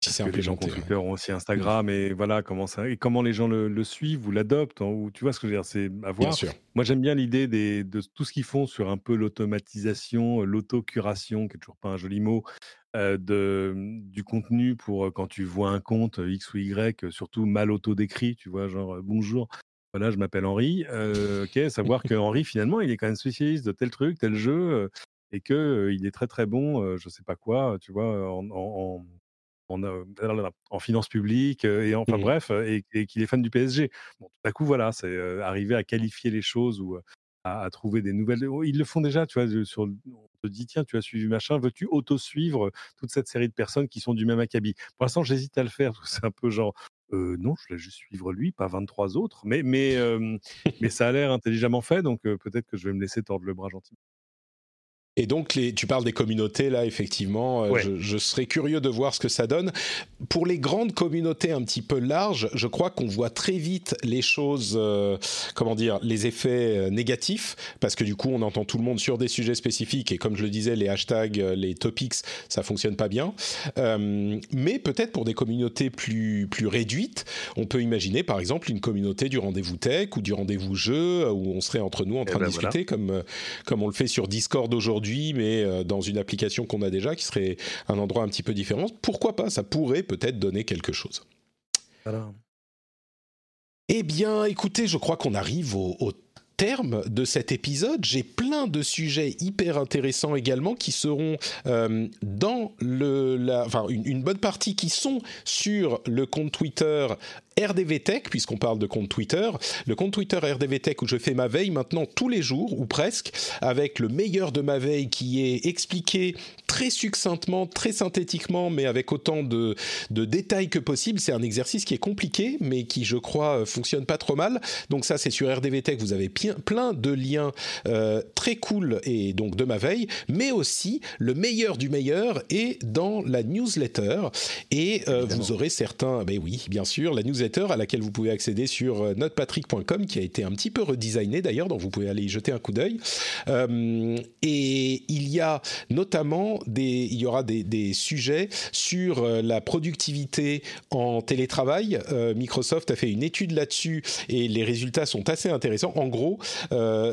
c'est que les gens Twitter ont aussi Instagram et voilà comment ça et comment les gens le, suivent ou l'adoptent hein, ou tu vois ce que je veux dire c'est à voir. Moi j'aime bien l'idée de tout ce qu'ils font sur un peu l'automatisation, l'autocuration qui est toujours pas un joli mot euh, de du contenu pour euh, quand tu vois un compte euh, X ou Y surtout mal auto-décrit, tu vois genre bonjour voilà, je m'appelle Henri. ok, savoir que Henri, finalement, il est quand même spécialiste de tel truc, tel jeu, et que il est très très bon, je sais pas quoi, tu vois, en, en, en, en finance publique, et enfin mmh bref, et, qu'il est fan du PSG. Bon, tout à coup, voilà, c'est arriver à qualifier les choses ou à, trouver des nouvelles. Oh, ils le font déjà, tu vois, sur, on te dit, tiens, tu as suivi machin, veux-tu auto-suivre toute cette série de personnes qui sont du même acabit? Pour l'instant, j'hésite à le faire, c'est un peu genre, non, je voulais juste suivre lui, pas 23 autres, mais, mais, mais ça a l'air intelligemment fait, donc peut-être que je vais me laisser tordre le bras gentiment. Et donc, les, tu parles des communautés, là, effectivement, euh, je, serais curieux de voir ce que ça donne. Pour les grandes communautés un petit peu larges, je crois qu'on voit très vite les choses, euh, comment dire, les effets euh, négatifs, parce que du coup, on entend tout le monde sur des sujets spécifiques, et comme je le disais, les hashtags, les topics, ça fonctionne pas bien. mais peut-être pour des communautés plus, plus réduites, on peut imaginer, par exemple, une communauté du rendez-vous tech ou du rendez-vous jeu, où on serait entre nous en eh train de ben discuter, comme, comme on le fait sur Discord aujourd'hui mais euh, dans une application qu'on a déjà, qui serait un endroit un petit peu différent. Pourquoi pas Ça pourrait peut-être donner quelque chose. Eh bien, écoutez, je crois qu'on arrive au, terme de cet épisode. J'ai plein de sujets hyper intéressants également qui seront euh, dans le, la, enfin une, une, bonne partie qui sont sur le compte Twitter RDV Tech, puisqu'on parle de compte Twitter, le compte Twitter RDV Tech où je fais ma veille maintenant tous les jours, ou presque, avec le meilleur de ma veille qui est expliqué très succinctement, très synthétiquement, mais avec autant de, de détails que possible. C'est un exercice qui est compliqué, mais qui, je crois, fonctionne pas trop mal. Donc ça, c'est sur RDV Tech, vous avez plein de liens euh, très cool et donc de ma veille, mais aussi le meilleur du meilleur est dans la newsletter. Et euh, vous aurez certains, ben oui, bien sûr, la newsletter à laquelle vous pouvez accéder sur euh, notepatrick.com qui a été un petit peu redesigné d'ailleurs, donc vous pouvez aller y jeter un coup d'œil. Euh, et il y a notamment des, il y aura des, des sujets sur euh, la productivité en télétravail. Microsoft a fait une étude là-dessus et les résultats sont assez intéressants. En gros,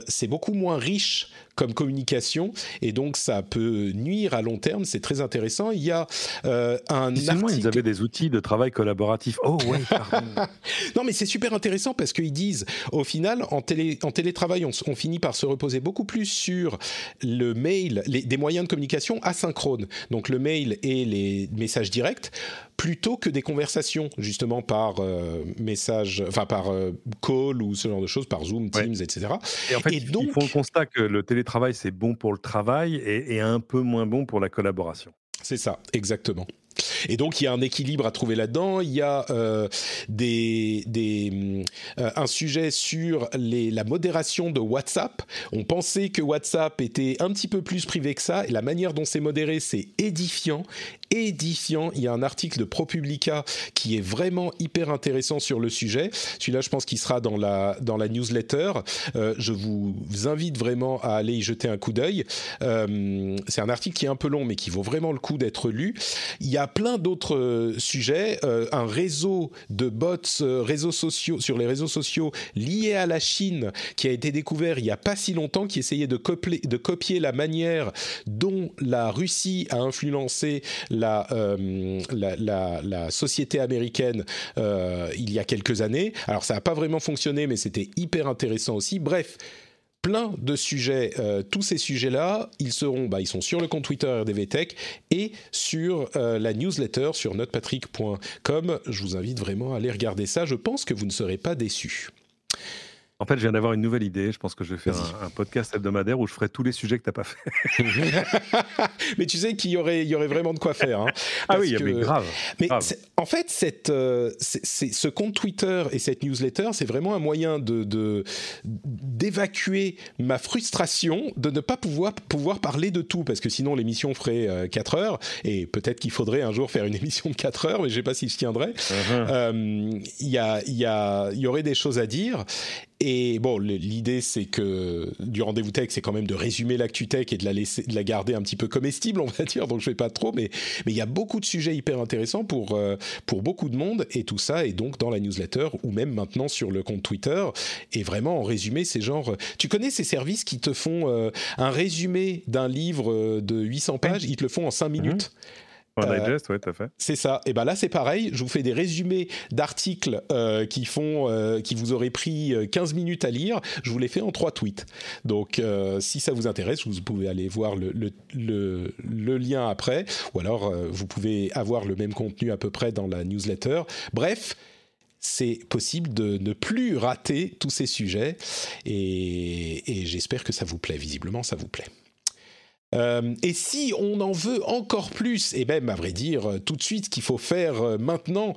c'est beaucoup moins riche comme communication et donc ça peut nuire à long terme. C'est très intéressant. Il y a euh, un article... ils avaient des outils de travail collaboratif. Oh ouais. non mais c'est super intéressant parce qu'ils disent au final en, télé, en télétravail on, on, finit par se reposer beaucoup plus sur le mail, les, des moyens de communication asynchrones. Donc le mail et les messages directs plutôt que des conversations justement par euh, message, enfin par euh, call ou ce genre de choses, par Zoom, Teams, etc. Et en fait, ils font le constat que le télétravail télétravail, c'est bon pour le travail et un peu moins bon pour la collaboration. C'est ça, exactement. Et donc il y a un équilibre à trouver là-dedans. Il y a euh, des, des euh, un sujet sur les, la modération de WhatsApp. On pensait que WhatsApp était un petit peu plus privé que ça, et la manière dont c'est modéré, c'est édifiant, édifiant. Il y a un article de ProPublica qui est vraiment hyper intéressant sur le sujet. Celui-là, je pense qu'il sera dans la dans la newsletter. Euh, je vous invite vraiment à aller y jeter un coup d'œil. Euh, c'est un article qui est un peu long, mais qui vaut vraiment le coup d'être lu. Il y a plein d'autres euh, sujets. Un réseau de bots, réseaux sociaux sur les réseaux sociaux liés à la Chine qui a été découvert il y a pas si longtemps, qui essayait de copier, de copier la manière dont la Russie a influencé la, la, la, la, société américaine il y a quelques années. Alors ça n'a pas vraiment fonctionné, mais c'était hyper intéressant aussi. Bref plein de sujets. Euh, tous ces sujets-là, ils seront, bah, ils sont sur le compte Twitter RDVTech et sur euh, la newsletter sur notrepatrick.com. Je vous invite vraiment à aller regarder ça. Je pense que vous ne serez pas déçus. En fait, je viens d'avoir une nouvelle idée. Je pense que je vais faire un, podcast hebdomadaire où je ferai tous les sujets que tu n'as pas fait. mais tu sais qu'il y aurait, il y aurait vraiment de quoi faire. Hein, ah oui, mais grave. Mais en fait, cette, euh, ce compte Twitter et cette newsletter, c'est vraiment un moyen de d'évacuer ma frustration de ne pas pouvoir pouvoir parler de tout, parce que sinon l'émission ferait 4 euh, heures et peut-être qu'il faudrait un jour faire une émission de 4 heures, mais je ne sais pas si je tiendrai. Uh-huh. Euh, il y, a, y, a, y aurait des choses à dire et bon, l'idée c'est que du rendez-vous tech, c'est quand même de résumer l'actu tech et de la laisser, de la garder un petit peu comestible, on va dire. Donc je vais pas trop, mais mais il y a beaucoup de sujets hyper intéressants pour euh, pour beaucoup de monde et tout ça est donc dans la newsletter ou même maintenant sur le compte Twitter. Et vraiment en résumé, c'est genre, tu connais ces services qui te font euh, un résumé d'un livre de 800 pages, ils te le font en 5 minutes. Euh, ouais, tout à fait. C'est ça. Et ben là, c'est pareil. Je vous fais des résumés d'articles euh, qui font, euh, qui vous auraient pris 15 minutes à lire. Je vous les fais en trois tweets. Donc, si ça vous intéresse, vous pouvez aller voir le, le, le, lien après, ou alors vous pouvez avoir le même contenu à peu près dans la newsletter. Bref c'est possible de ne plus rater tous ces sujets et, et j'espère que ça vous plaît. Visiblement, ça vous plaît. Euh, et si on en veut encore plus, et même à vrai dire tout de suite, qu'il faut faire euh, maintenant,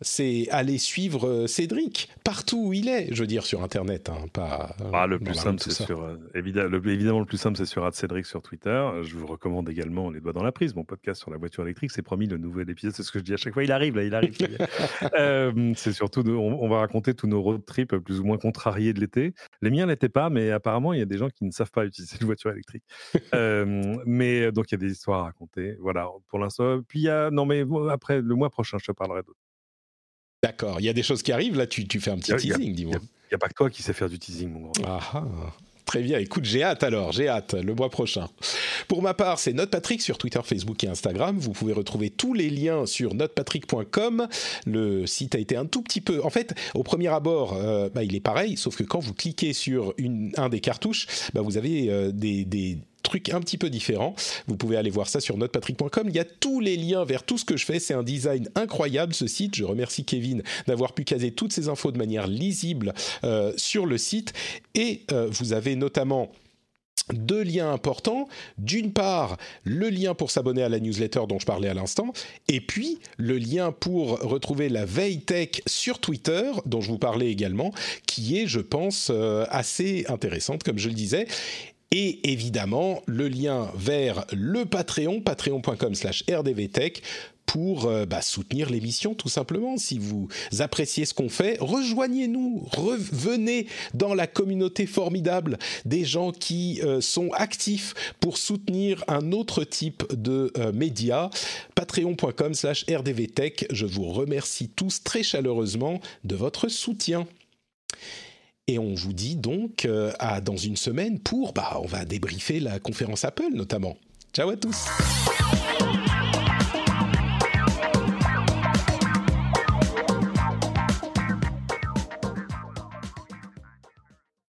c'est aller suivre euh, Cédric partout où il est, je veux dire sur Internet, hein, pas. Ah, le plus simple, c'est sur euh, évidemment, le, évidemment le plus simple, c'est sur Cédric sur Twitter. Je vous recommande également les doigts dans la prise, mon podcast sur la voiture électrique. C'est promis le nouvel épisode, c'est ce que je dis à chaque fois. Il arrive là, il arrive. euh, c'est surtout, on, va raconter tous nos road trips plus ou moins contrariés de l'été. Les miens n'étaient pas, mais apparemment il y a des gens qui ne savent pas utiliser une voiture électrique. euh, mais donc il y a des histoires à raconter. Voilà, pour l'instant. Puis il y a, non mais après le mois prochain, je te parlerai d'autres. D'accord, il y a des choses qui arrivent, là tu, tu fais un petit teasing, dis-moi. Il n'y a, pas que toi qui sais faire du teasing, mon grand. Ah, ah. Très bien, écoute, j'ai hâte alors, j'ai hâte, le mois prochain. Pour ma part, c'est NotePatrick sur Twitter, Facebook et Instagram. Vous pouvez retrouver tous les liens sur notepatrick.com. Le site a été un tout petit peu... En fait, au premier abord, euh, bah, il est pareil, sauf que quand vous cliquez sur une, un des cartouches, bah, vous avez euh, des, des truc un petit peu différent. Vous pouvez aller voir ça sur notepatrick.com. Il y a tous les liens vers tout ce que je fais. C'est un design incroyable ce site. Je remercie Kevin d'avoir pu caser toutes ces infos de manière lisible euh, sur le site. Et euh, vous avez notamment deux liens importants. D'une part, le lien pour s'abonner à la newsletter dont je parlais à l'instant, et puis le lien pour retrouver la veille tech sur Twitter, dont je vous parlais également, qui est, je pense, euh, assez intéressante, comme je le disais et évidemment le lien vers le Patreon, patreon.com slash rdvtech, pour euh, bah, soutenir l'émission tout simplement. Si vous appréciez ce qu'on fait, rejoignez-nous, revenez dans la communauté formidable des gens qui euh, sont actifs pour soutenir un autre type de euh, médias. Patreon.com slash rdvtech. Je vous remercie tous très chaleureusement de votre soutien. Et on vous dit donc euh, à dans une semaine pour, bah, on va débriefer la conférence Apple notamment. Ciao à tous.